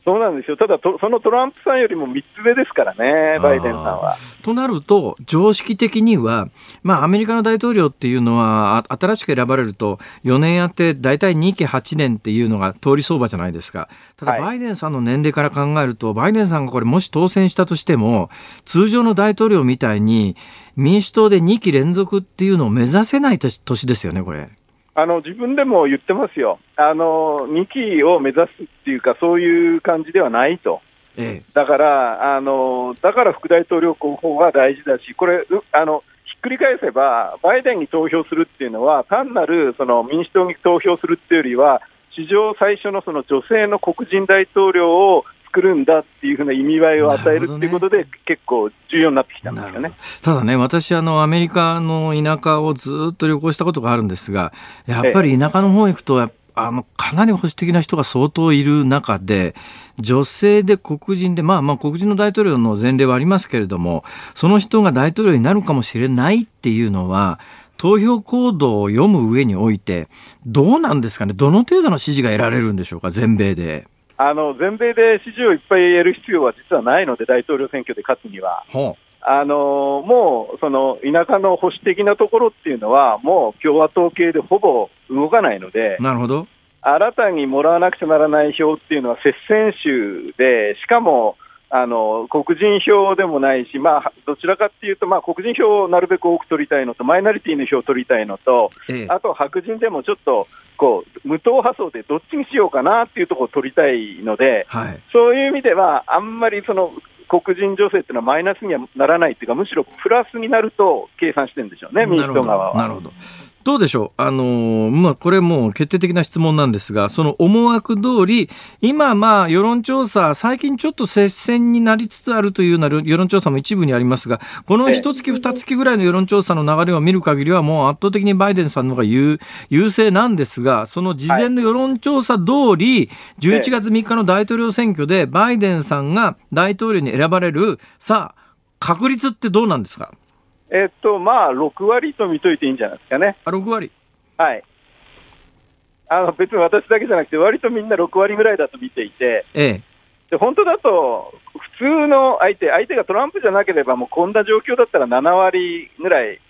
そうなんですよ、ただそのトランプさんよりも3つ目ですからね、バイデンさんは。となると、常識的には、まあ、アメリカの大統領っていうのは、新しく選ばれると、4年やって、大体2期8年っていうのが通り相場じゃないですか。ただ、バイデンさんの年齢から考えると、はい、バイデンさんがこれ、もし当選したとしても、通常の大統領みたいに、民主党で2期連続っていうのを目指せない年ですよね、これ。あの自分でも言ってますよ、あの2期を目指すっていうか、そういう感じではないと、ええ、だからあの、だから副大統領候補が大事だし、これ、あのひっくり返せば、バイデンに投票するっていうのは、単なるその民主党に投票するっていうよりは、史上最初のその女性の黒人大統領を作るんだっていうふうな意味合いを与えるっていうことで、ね、結構重要になってきたんですよね。ただね、私あの、アメリカの田舎をずっと旅行したことがあるんですが、やっぱり田舎の方行くと、あのかなり保守的な人が相当いる中で、女性で黒人で、まあまあ黒人の大統領の前例はありますけれども、その人が大統領になるかもしれないっていうのは、投票行動を読む上において、どうなんですかね、どの程度の支持が得られるんでしょうか、全米で。あの全米で支持をいっぱい得る必要は実はないので、大統領選挙で勝つには。あのもうその田舎の保守的なところっていうのは、もう共和党系でほぼ動かないので、なるほど新たにもらわなくちゃならない票っていうのは接戦州で、しかもあの黒人票でもないし、まあ、どちらかっていうと、まあ、黒人票をなるべく多く取りたいのと、マイナリティの票を取りたいのと、ええ、あと白人でもちょっとこう無党派層でどっちにしようかなっていうところを取りたいので、はい、そういう意味では、あんまりその黒人女性っていうのはマイナスにはならないっていうか、むしろプラスになると計算してるんでしょうね、民主党側は。なるほどどうでしょう？あのー、まあ、これもう決定的な質問なんですが、その思惑通り、今、まあ、世論調査、最近ちょっと接戦になりつつあるというような世論調査も一部にありますが、この一月、二月ぐらいの世論調査の流れを見る限りは、もう圧倒的にバイデンさんの方が優優勢なんですが、その事前の世論調査通り、11月3日の大統領選挙で、バイデンさんが大統領に選ばれる、さあ、確率ってどうなんですか？えっと、まあ、6割と見といていいんじゃないですかね。あ、6割はい。あの、別に私だけじゃなくて、割とみんな6割ぐらいだと見ていて、ええ。で、本当だと、普通の相手、相手がトランプじゃなければ、もうこんな状況だったら7割ぐらい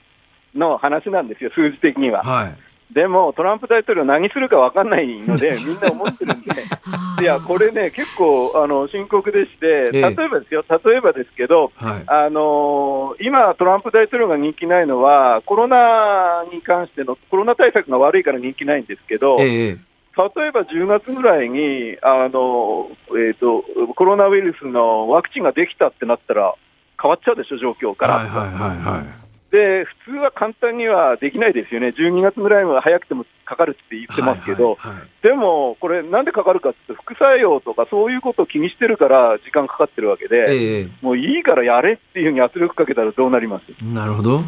の話なんですよ、数字的には。はい。でも、トランプ大統領、何するか分かんないので、みんな思ってるんで、いや、これね、結構あの深刻でして、例えばですよ、例えばですけど、はい、あの今、トランプ大統領が人気ないのは、コロナに関しての、コロナ対策が悪いから人気ないんですけど、え例えば10月ぐらいにあの、えーと、コロナウイルスのワクチンができたってなったら、変わっちゃうでしょ、状況から。はいはいはいはいで普通は簡単にはできないですよね、12月ぐらいは早くてもかかるって言ってますけど、はいはいはい、でもこれ、なんでかかるかって、副作用とかそういうことを気にしてるから時間かかってるわけで、えー、もういいからやれっていうふうに圧力かけたらどうなります？なるほど。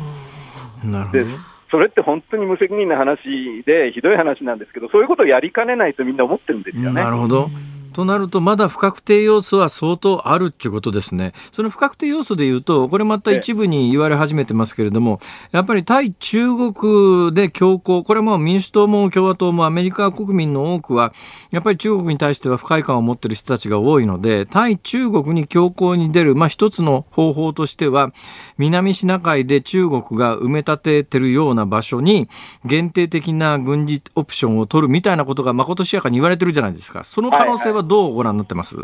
なるほど。それって本当に無責任な話で、ひどい話なんですけど、そういうことをやりかねないとみんな思ってるんですよね。なるほどとなると、まだ不確定要素は相当あるっていうことですね。その不確定要素でいうと、これまた一部に言われ始めてますけれども、やっぱり対中国で強硬、これも民主党も共和党もアメリカ国民の多くは、やっぱり中国に対しては不快感を持っている人たちが多いので、対中国に強硬に出る、まあ一つの方法としては、南シナ海で中国が埋め立ててるような場所に、限定的な軍事オプションを取るみたいなことがまことしやかに言われてるじゃないですか。その可能性はどうご覧になってます、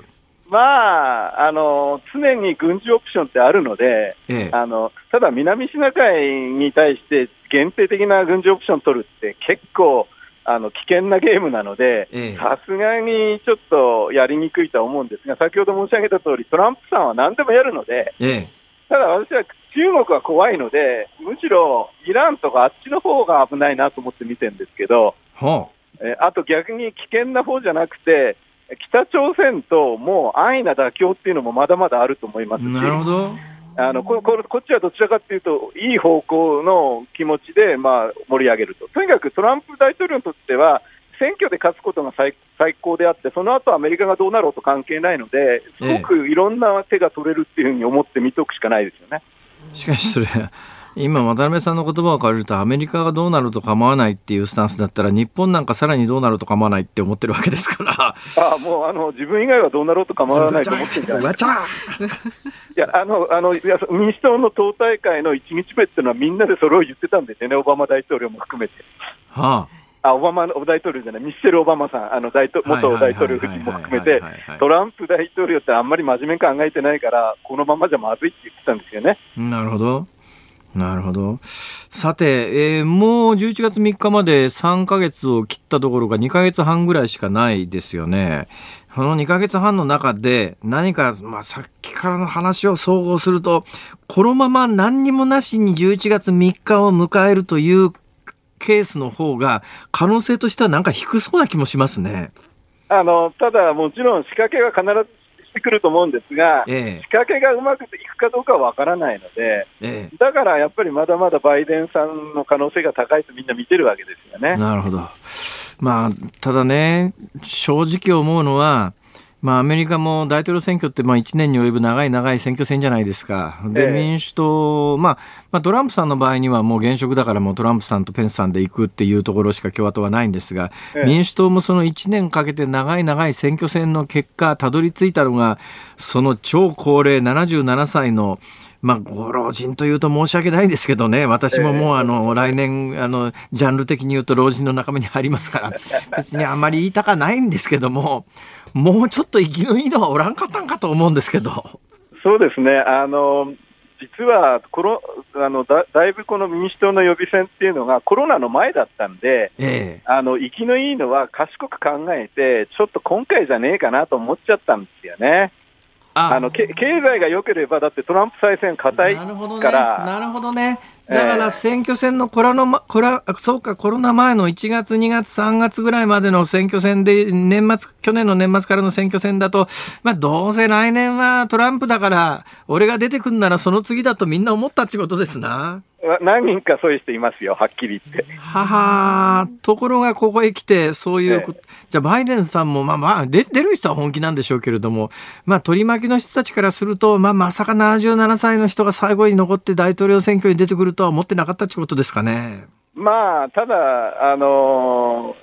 まあ、あの常に軍事オプションってあるので、ええ、あのただ、南シナ海に対して限定的な軍事オプションを取るって結構あの危険なゲームなので、さすがにちょっとやりにくいとは思うんですが、先ほど申し上げた通り、トランプさんは何でもやるので、え、ただ私は中国は怖いので、むしろイランとかあっちの方が危ないなと思って見てるんですけど、はあ、えあと逆に危険な方じゃなくて、北朝鮮ともう安易な妥協っていうのもまだまだあると思いますし、なるほど。あのこここっちはどちらかというと、いい方向の気持ちで、まあ、盛り上げると、とにかくトランプ大統領にとっては、選挙で勝つことが最最高であって、その後アメリカがどうなろうと関係ないので、すごくいろんな手が取れるっていうふうに思って見ておくしかないですよね。しかしそれ今渡辺さんの言葉を借りるとアメリカがどうなると構わないっていうスタンスだったら日本なんかさらにどうなると構わないって思ってるわけですからああもうあの自分以外はどうなろうと構わないと思ってるんじゃないですかいやあのあのいや民主党の党大会の1日目っていうのはみんなでそれを言ってたんですよねオバマ大統領も含めて。はああ、オバマ大統領じゃない、ミッシェル・オバマさん、あの大統元大統領夫人も含めて、トランプ大統領ってあんまり真面目に考えてないから、このままじゃまずいって言ってたんですよね。なるほど。なるほど。さて、えー、もう11月3日まで3ヶ月を切ったところが2ヶ月半ぐらいしかないですよね。この2ヶ月半の中で何か、まあ、さっきからの話を総合すると、このまま何にもなしに11月3日を迎えるというケースの方が可能性としてはなんか低そうな気もしますね。あのただ、もちろん仕掛けは必ずしてくると思うんですが、ええ、仕掛けがうまくいくかどうかは分からないので、え、だからやっぱりまだまだバイデンさんの可能性が高いとみんな見てるわけですよね。なるほど。まあ、ただね、正直思うのは、まあ、アメリカも大統領選挙ってまあ1年に及ぶ長い長い選挙戦じゃないですか。で、民主党、まあ、まあ、トランプさんの場合にはもう現職だからもうトランプさんとペンスさんで行くっていうところしか共和党はないんですが、民主党もその1年かけて長い長い選挙戦の結果、たどり着いたのが、その超高齢77歳のまあ、ご老人というと申し訳ないですけどね、私ももうあの、来年、あの、ジャンル的に言うと老人の仲間に入りますから、別にあんまり言いたかないんですけども、もうちょっと生きのいいのはおらんかったんかと思うんですけど。そうですね。あの、実はコロあのだだいぶこの民主党の予備選っていうのがコロナの前だったんで、ええ、あの生きのいいのは賢く考えて、ちょっと今回じゃねえかなと思っちゃったんですよね。あの経済が良ければ、だってトランプ再選硬いから。なるほどね。だから選挙戦のコロナ、コロそうか、コロナ前の1月、2月、3月ぐらいまでの選挙戦で、年末、去年の年末からの選挙戦だと、まあ、どうせ来年はトランプだから、俺が出てくんならその次だとみんな思ったってことですな。何人かそういう人いますよ、はっきり言って。ははところがここへ来て、そういう、ええ、じゃあバイデンさんも、まあまあ出、出る人は本気なんでしょうけれども、まあ取り巻きの人たちからすると、まあまさか77歳の人が最後に残って大統領選挙に出てくるとは思ってなかったってことですかね。まあ、ただ、あの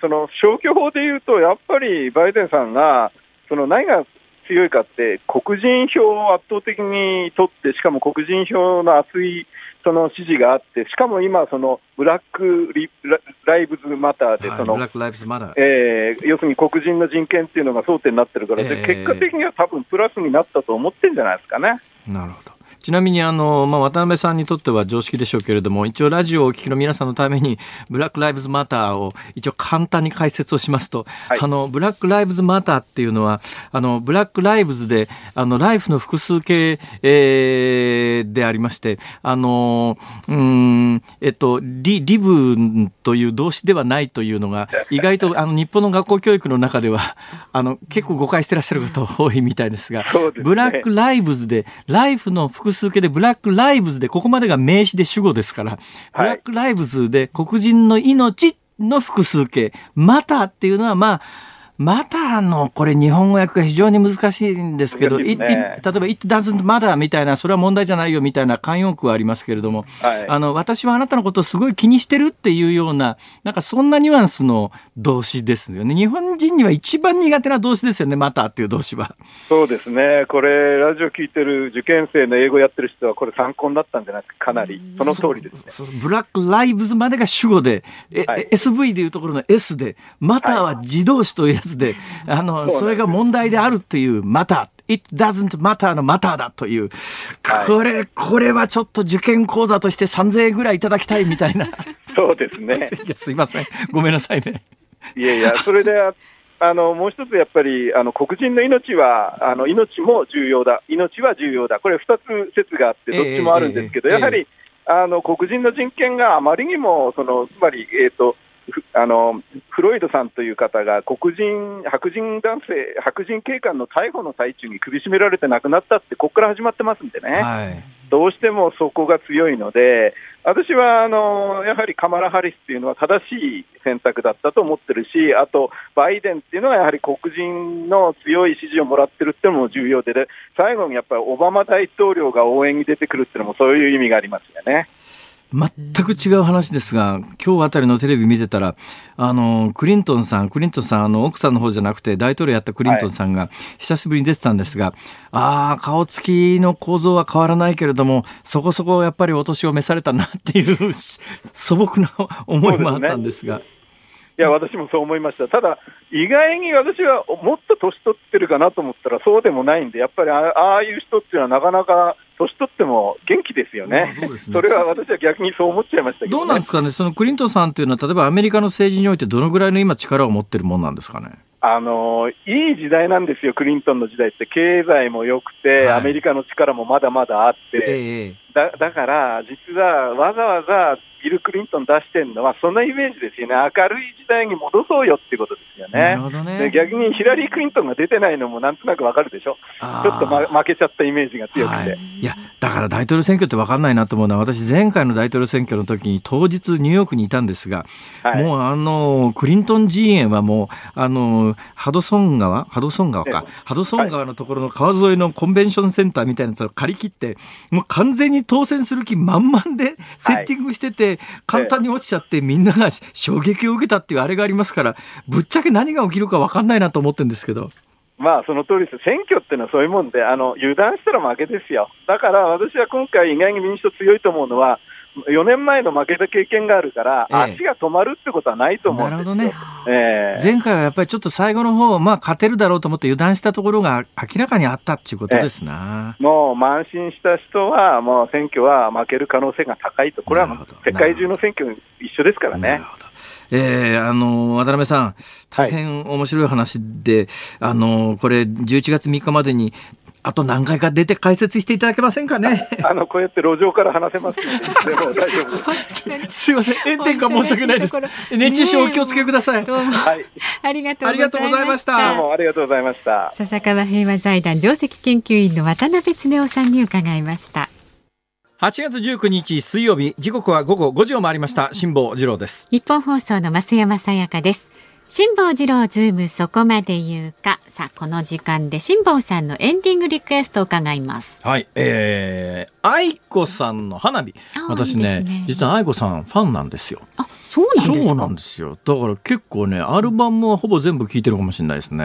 その消去法でいうと、やっぱりバイデンさんが、その何が強いかって、黒人票を圧倒的に取って、しかも黒人票の厚いその支持があって、しかも今、そのブラックリライブズマターで、その、えー、要するに黒人の人権っていうのが争点になってるから、えー、結果的には多分プラスになったと思ってるんじゃないですかね。なるほど。ちなみにあの、まあ、渡辺さんにとっては常識でしょうけれども、一応ラジオをお聞きの皆さんのために、ブラック・ライブズ・マターを一応簡単に解説をしますと、はい、あの、ブラック・ライブズ・マターっていうのは、あの、ブラック・ライブズで、あの、ライフの複数形、えー、でありまして、あの、うん、えっと、リ、リブという動詞ではないというのが、意外とあの、日本の学校教育の中では、あの、結構誤解してらっしゃる方多いみたいですが、すね、ブラック・ライブズで、ライフの複数形でブラックライブズで、ここまでが名詞で主語ですから、ブラックライブズで黒人の命の複数形、またっていうのはまあ、またの、これ日本語訳が非常に難しいんですけど、ね、例えば It doesn't matter みたいな、それは問題じゃないよみたいな慣用句はありますけれども、はい、あの、私はあなたのことをすごい気にしてるっていうような、なんかそんなニュアンスの動詞ですよね。日本人には一番苦手な動詞ですよね、またっていう動詞は。そうですね。これ、ラジオ聞いてる受験生の英語やってる人は、これ参考になったんじゃなくて、か？なり、その通りですね。ブラックライブズまでが主語で、え、はい、SV でいうところの S で、または自動詞というやつで、はい、あの、それが問題であるっていう、また、It doesn't matter のマターだという、これ、これはちょっと受験講座として3000円ぐらいいただきたいみたいな。そうですね。いや、すいません。ごめんなさいね。いやいや、それで、あのもう一つやっぱりあの黒人の命はあの命も重要だ、命は重要だ、これ2つ説があって、どっちもあるんですけど、やはりあの黒人の人権があまりにも、そのつまり、えーとあのフロイドさんという方が黒人白人男性、白人警官の逮捕の最中に首絞められて亡くなったって、ここから始まってますんでね、はい、どうしてもそこが強いので、私はあのやはりカマラ・ハリスっていうのは正しい選択だったと思ってるし、あとバイデンっていうのはやはり黒人の強い支持をもらってるっていうのも重要で、で最後にやっぱりオバマ大統領が応援に出てくるっていうのもそういう意味がありますよね。全く違う話ですが、今日あたりのテレビ見てたら、あの、クリントンさん、クリントンさん、あの、奥さんの方じゃなくて、大統領やったクリントンさんが、久しぶりに出てたんですが、はい、ああ、顔つきの構造は変わらないけれども、そこそこやっぱりお年を召されたなっていう 素朴な思いもあったんですが。いや、私もそう思いました。ただ、意外に私はもっと年取ってるかなと思ったら、そうでもないんで、やっぱりああいう人っていうのはなかなか年取っても元気ですよね。そね。それは私は逆にそう思っちゃいましたけど、ね、どうなんですかね、そのクリントンさんっていうのは、例えばアメリカの政治においてどのぐらいの今力を持ってるもんなんですかね？あのいい時代なんですよ、クリントンの時代って、経済も良くて、はい、アメリカの力もまだまだあって、えー、だだから、実はわざわざビル・クリントン出してるのは、そんなイメージですよね、明るい時代に戻そうよっていうことですよね、ね。逆にヒラリー・クリントンが出てないのもなんとなくわかるでしょ、ちょっと、ま、負けちゃったイメージが強くて、はい、いや、だから大統領選挙って分かんないなと思うのは、私、前回の大統領選挙の時に、当日、ニューヨークにいたんですが、はい、もうあのクリントン陣営はもう、あのハドソン川、ハドソン川か、ハドソン川のところの川沿いのコンベンションセンターみたいなやつを借り切って、もう完全に当選する気満々でセッティングしてて、簡単に落ちちゃって、みんなが衝撃を受けたっていうあれがありますから、ぶっちゃけ何が起きるか分かんないなと思ってるんですけど。まあ、その通りです。選挙っていうのはそういうもんで、あの、油断したら負けですよ。だから私は今回意外に民主党強いと思うのは、4年前の負けた経験があるから、ええ、足が止まるってことはないと思うん。なるほどね。えー、前回はやっぱりちょっと最後の方、まあ勝てるだろうと思って油断したところが明らかにあったっていうことですな。もう慢心した人は、もう選挙は負ける可能性が高いと。これは世界中の選挙一緒ですからね。なるほど。えー、あの、渡辺さん、大変面白い話で、はい、あの、これ、11月3日までに、あと何回か出て解説していただけませんかね？あの、こうやって路上から話せます でも大丈夫すいません、炎天下申し訳ないです。熱中症お気をつけください。どうも。はい。ありがとうございました。どうもありがとうございました。笹川平和財団上席研究員の渡辺恒夫さんに伺いました。8月19日水曜日時刻は午後5時を回りました。辛坊治郎です。ニッポン放送の増山さやかです。辛坊治郎ズームそこまで言うか。さあこの時間で辛坊さんのエンディングリクエストを伺います。はいえー、愛子さんの花火。私ね、ね、実は愛子さんファンなんですよ。あそうなんですそうなんですよ。だから結構ね、アルバムはほぼ全部聴いてるかもしれないですね。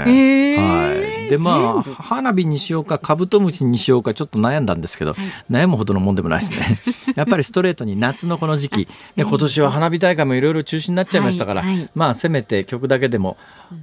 はい。で、まあ、花火にしようか、カブトムシにしようか、ちょっと悩んだんですけど、はい、悩むほどのもんでもないですね。やっぱりストレートに夏のこの時期、ね、今年は花火大会もいろいろ中止になっちゃいましたから、はいはい、まあ、せめて曲だけでも、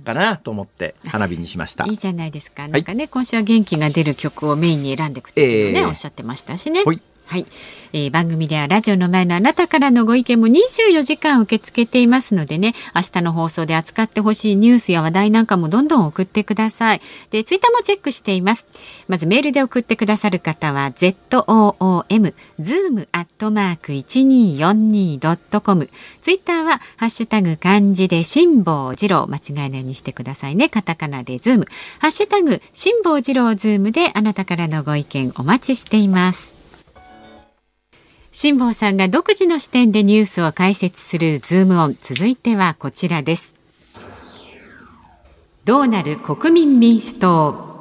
かなと思って花火にしました。いいじゃないですか。なんかね、今週は元気が出る曲をメインに選んでいくっていうね、えー、おっしゃってましたしね。はいはい、えー、番組ではラジオの前のあなたからのご意見も24時間受け付けていますのでね。明日の放送で扱ってほしいニュースや話題なんかもどんどん送ってください。でツイッターもチェックしています。まずメールで送ってくださる方は ZOOM zoom アットマーク 1242.com ツイッターはハッシュタグ漢字で辛坊治郎。間違いないようにしてくださいね。カタカナでズーム。ハッシュタグ辛坊治郎ズームであなたからのご意見お待ちしています。辛坊さんが独自の視点でニュースを解説するズーム ON。続いてはこちらです。どうなる国民民主党。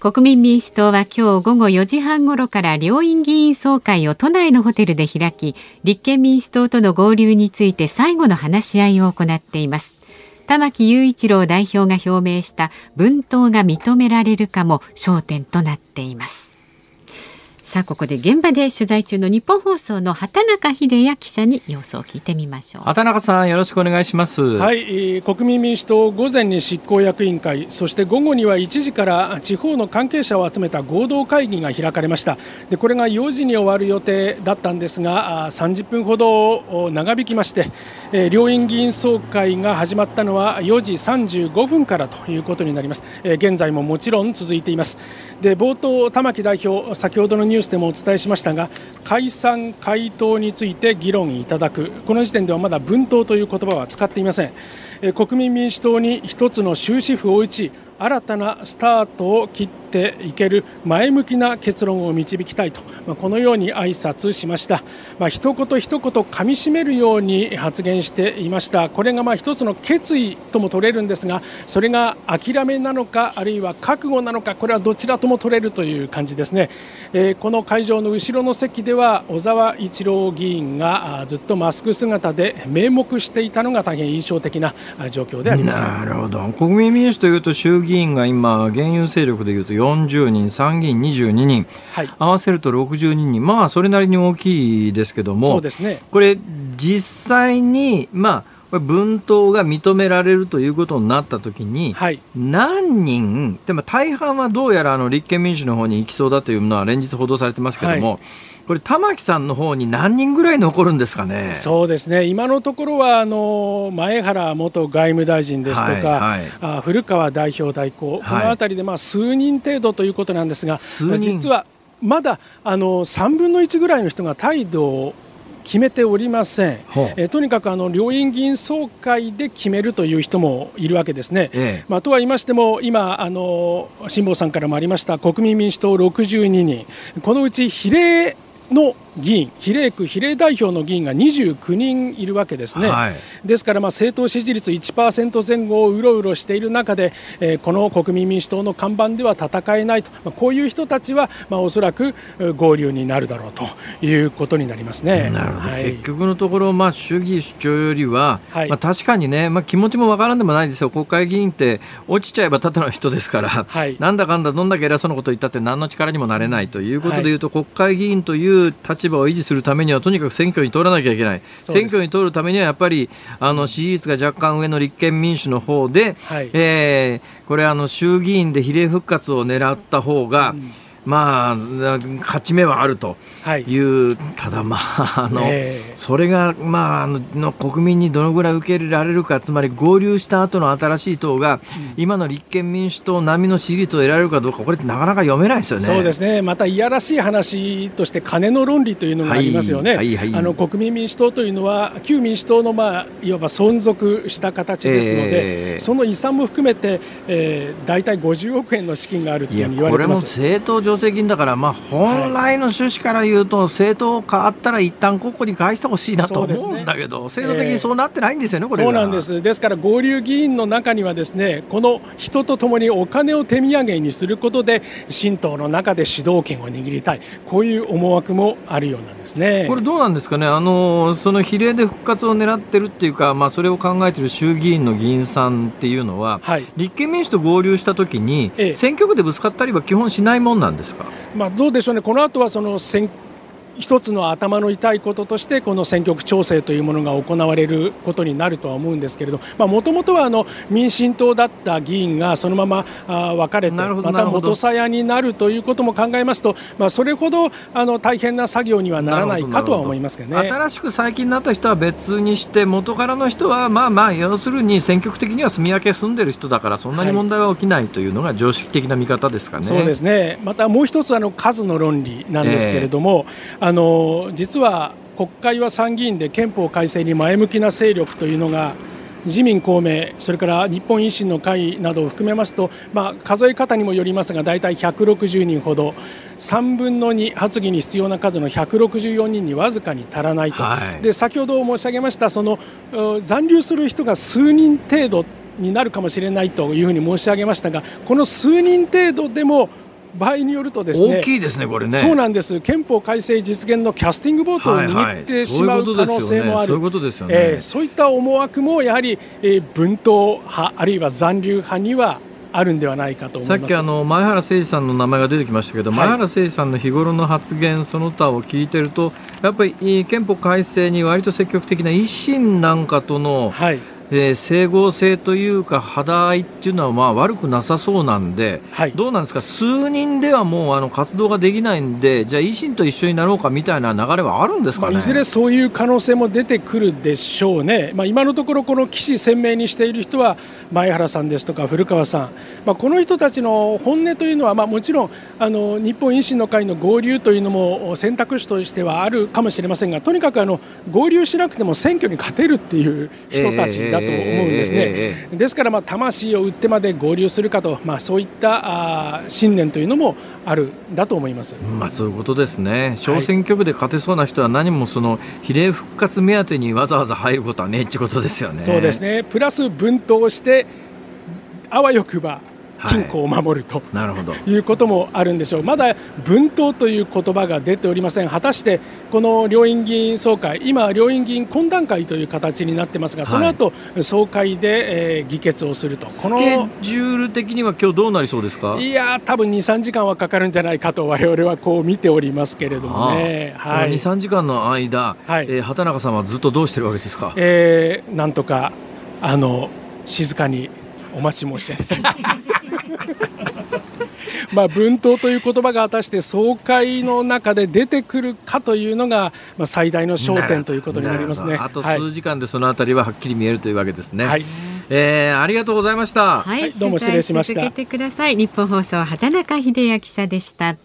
国民民主党は今日午後4時半ごろから両院議員総会を都内のホテルで開き立憲民主党との合流について最後の話し合いを行っています。玉木雄一郎代表が表明した分党が認められるかも焦点となっています。さあここで現場で取材中の日本放送の畑中秀也記者に様子を聞いてみましょう。畑中さんよろしくお願いします。はい、国民民主党午前に執行役員会そして午後には1時から地方の関係者を集めた合同会議が開かれました。でこれが4時に終わる予定だったんですが30分ほど長引きまして両院議員総会が始まったのは4時35分からということになります。現在ももちろん続いていますで冒頭玉木代表先ほどのニュースでもお伝えしましたが解散回答について議論いただく。この時点ではまだ分党という言葉は使っていません。国民民主党に一つの終止符を打ち新たなスタートを切ってていける前向きな結論を導きたいと、まあ、このように挨拶しました、まあ、一言一言噛みしめるように発言していました。これがまあ一つの決意とも取れるんですがそれが諦めなのかあるいは覚悟なのかこれはどちらとも取れるという感じですね、えー、この会場の後ろの席では小沢一郎議員がずっとマスク姿で名目していたのが大変印象的な状況であります。なるほど。国民民主というと衆議院が今現有勢力でいうと40人参議院22人、はい、合わせると62人まあそれなりに大きいですけども。そうです、ね、これ実際にまあ分党が認められるということになったときに、はい、何人、でも大半はどうやらあの立憲民主の方に行きそうだというのは連日報道されてますけども、はいこれ玉木さんの方に何人ぐらい残るんですかね？そうですね。今のところはあの前原元外務大臣ですとか、はいはい、あ古川代表代行、この辺りでまあ数人程度ということなんですが、実はまだあの3分の1ぐらいの人が態度を決めておりません、えとにかくあの両院議員総会で決めるという人もいるわけですね。ええ、まあ、とは言いましても、今、あの辛坊さんからもありました国民民主党62人、このうち比例の議員比例区比例代表の議員が29人いるわけですね、はい、ですからまあ政党支持率1%前後をうろうろしている中で、えー、この国民民主党の看板では戦えないと、まあ、こういう人たちはまあおそらく合流になるだろうということになりますね。なるほど、はい、結局のところ、まあ、主義主張よりは、はい、まあ、確かにね、まあ、気持ちもわからんでもないですよ、国会議員って落ちちゃえばただの人ですから、はい、なんだかんだどんだけ偉そうなこと言ったって何の力にもなれないということでいうと、国会議員という立場を維持するためにはとにかく選挙に通らなきゃいけない、選挙に通るためにはやっぱりあの支持率が若干上の立憲民主の方で、はい、えー、これあの衆議院で比例復活を狙った方が、うん、まあ勝ち目はあると。い。う、はい、ただまあ あの、それがまああの国民にどのぐらい受け入れられるかつまり合流した後の新しい党が、うん、今の立憲民主党並みの支持率を得られるかどうかこれなかなか読めないですよね。そうですね。またいやらしい話として金の論理というのがありますよね。はい。はい、あの国民民主党というのは旧民主党のまあいわば存続した形ですので、えー、その遺産も含めて、えー、大体50億円の資金があるというふうに言われてます。これも政党助成金だからまあ本来の趣旨から言ういうと政党変わったら一旦ここに返してほしいなと思うんだけど、ね、制度的にそうなってないんですよね、えー、これそうなんです。ですから合流議員の中にはですねこの人とともにお金を手土産にすることで新党の中で主導権を握りたい。こういう思惑もあるようなんですね。これどうなんですかね？あのその比例で復活を狙ってるっていうか、まあ、それを考えている衆議院の議員さんっていうのは、はい、立憲民主と合流したときに、ええ、選挙区でぶつかったりは基本しないもんなんですか、まあ、どうでしょうね、この後はその選一つの頭の痛いこととしてこの選挙区調整というものが行われることになるとは思うんですけれどもともとはあの民進党だった議員がそのままあ分かれてまた元さやになるということも考えますと、まあ、それほどあの大変な作業にはならないかとは思いますけどね。新しく最近になった人は別にして元からの人はまあまあ要するに選挙区的には住み分け住んでる人だからそんなに問題は起きないというのが常識的な見方ですかね。はい、そうですね。またもう一つあの数の論理なんですけれども、えーあの実は国会は参議院で憲法改正に前向きな勢力というのが自民、公明、それから日本維新の会などを含めますと、まあ、数え方にもよりますが大体160人ほど3分の2発議に必要な数の164人にわずかに足らないと、はい、で先ほど申し上げましたその残留する人が数人程度になるかもしれないというふうに申し上げましたがこの数人程度でも場合によるとですね大きいですねこれね。そうなんです。憲法改正実現のキャスティングボートを握ってしまう可能性もある。そういうことですよね、えー、そういった思惑もやはり、えー、分党派あるいは残留派にはあるんではないかとさっきあの前原誠司さんの名前が出てきましたけど、はい、前原誠司さんの日頃の発言その他を聞いてるとやっぱり憲法改正に割と積極的な維新なんかとの、はいえー、整合性というか肌合いっていうのはまあ悪くなさそうなんで、はい、どうなんですか？数人ではもうあの活動ができないんでじゃあ維新と一緒になろうかみたいな流れはあるんですか、ね、まあ、いずれそういう可能性も出てくるでしょうね、まあ、今のところこの岸鮮明にしている人は前原さんですとか古川さん、まあ、この人たちの本音というのは、まあ、もちろんあの日本維新の会の合流というのも選択肢としてはあるかもしれませんがとにかくあの合流しなくても選挙に勝てるっていう人たちだと思うんですね。ですからまあ魂を売ってまで合流するかと、まあ、そういったあ信念というのもあるだと思います。まあそういうことですね。小選挙区で勝てそうな人は何もその比例復活目当てにわざわざ入ることはねってことですよね。そうですね。プラス分党してあわよくば金庫を守ると、はい、なるほど。いうこともあるんでしょう、まだ分党という言葉が出ておりません、果たしてこの両院議員総会、今、両院議員懇談会という形になってますが、その後、はい、総会で、えー、議決をすると、このスケジュール的には今日どうなりそうですか？いや多分2、3時間はかかるんじゃないかと、われわれはこう見ておりますけれどもね、はい、その2、3時間の間、はい、えー、畑中さんはずっとどうしてるわけですか？えー、なんとかあの静かにお待ち申し上げたい まあ文頭という言葉が果たして総会の中で出てくるかというのが、まあ、最大の焦点ということになりますねあと数時間でそのあたりははっきり見えるというわけですね。はいえー、ありがとうございました。はい、どうも失礼しました。続けてください。日本放送畑中秀也記者でした。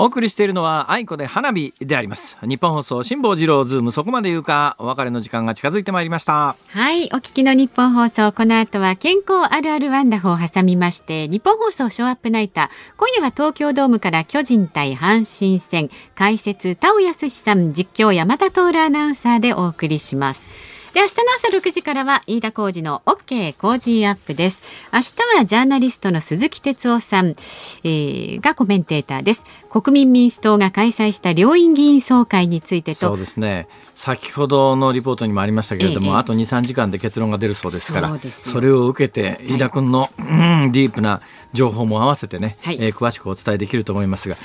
お送りしているのは愛子で花火であります。日本放送辛坊治郎ズームそこまで言うかお別れの時間が近づいてまいりました。はいお聞きの日本放送この後は健康あるあるワンダフを挟みまして日本放送ショーアップナイター今夜は東京ドームから巨人対阪神戦解説田尾康さん実況山田徹アナウンサーでお送りします。で、明日の朝6時からは、飯田浩二の OK 工事アップです。明日はジャーナリストの鈴木哲夫さん、えー、がコメンテーターです。国民民主党が開催した両院議員総会についてと。そうですね。先ほどのリポートにもありましたけれども、ええ、あと2、3時間で結論が出るそうですから、それを受けて、飯田君の、はい、うん、ディープな情報も合わせてね、はい、えー、詳しくお伝えできると思いますが、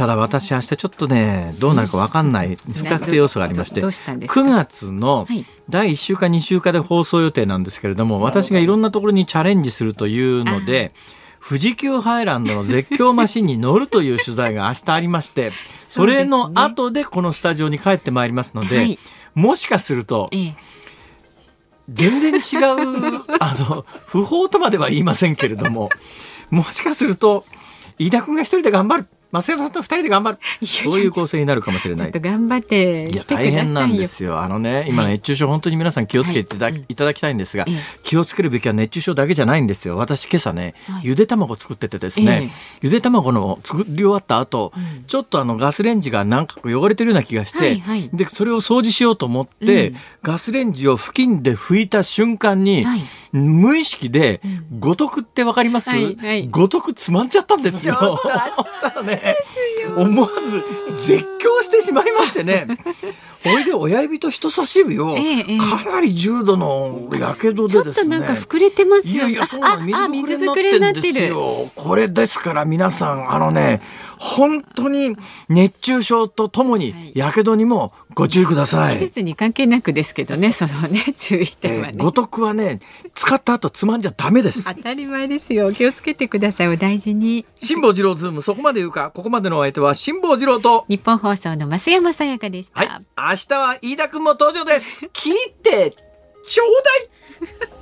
ただ私明日ちょっとねどうなるか分かんない不確定要素がありまして9月の第1週か2週かで放送予定なんですけれども私がいろんなところにチャレンジするというので富士急ハイランドの絶叫マシンに乗るという取材が明日ありましてそれの後でこのスタジオに帰ってまいりますので、もしかすると、全然違うあの不法とまでは言いませんけれどももしかすると飯田君が一人で頑張る増山さんと二人で頑張る。そういう構成になるかもしれない。ちょっと頑張っていや大変なんですよ。あのね今熱中症本当に皆さん気をつけていただ,、きたいんですが、気をつけるべきは熱中症だけじゃないんですよ。私今朝ね、ゆで卵作っててですね、ゆで卵の作り終わった後、ちょっとあのガスレンジがなんか汚れてるような気がして、でそれを掃除しようと思って、ガスレンジを付近で拭いた瞬間に、無意識で五徳ってわかります？五徳つまんじゃったんですよ。ね思わず絶叫してしまいましてね。ほいで親指と人差し指をかなり重度のやけどでですね。ちょっとなんか膨れてますよ。いやいやそう水ぶくれになってるこれですから皆さんあのね本当に熱中症とともにやけどにもご注意ください。季節に関係なくですけどねそのね注意点はね。五徳はね使った後つまんじゃダメです。当たり前ですよ気をつけてくださいお大事に。辛坊治郎ズームそこまで言うかここまでのお相手は辛坊治郎と日本放送の増山さやかでした。はい明日は飯田君も登場です聞いてちょうだい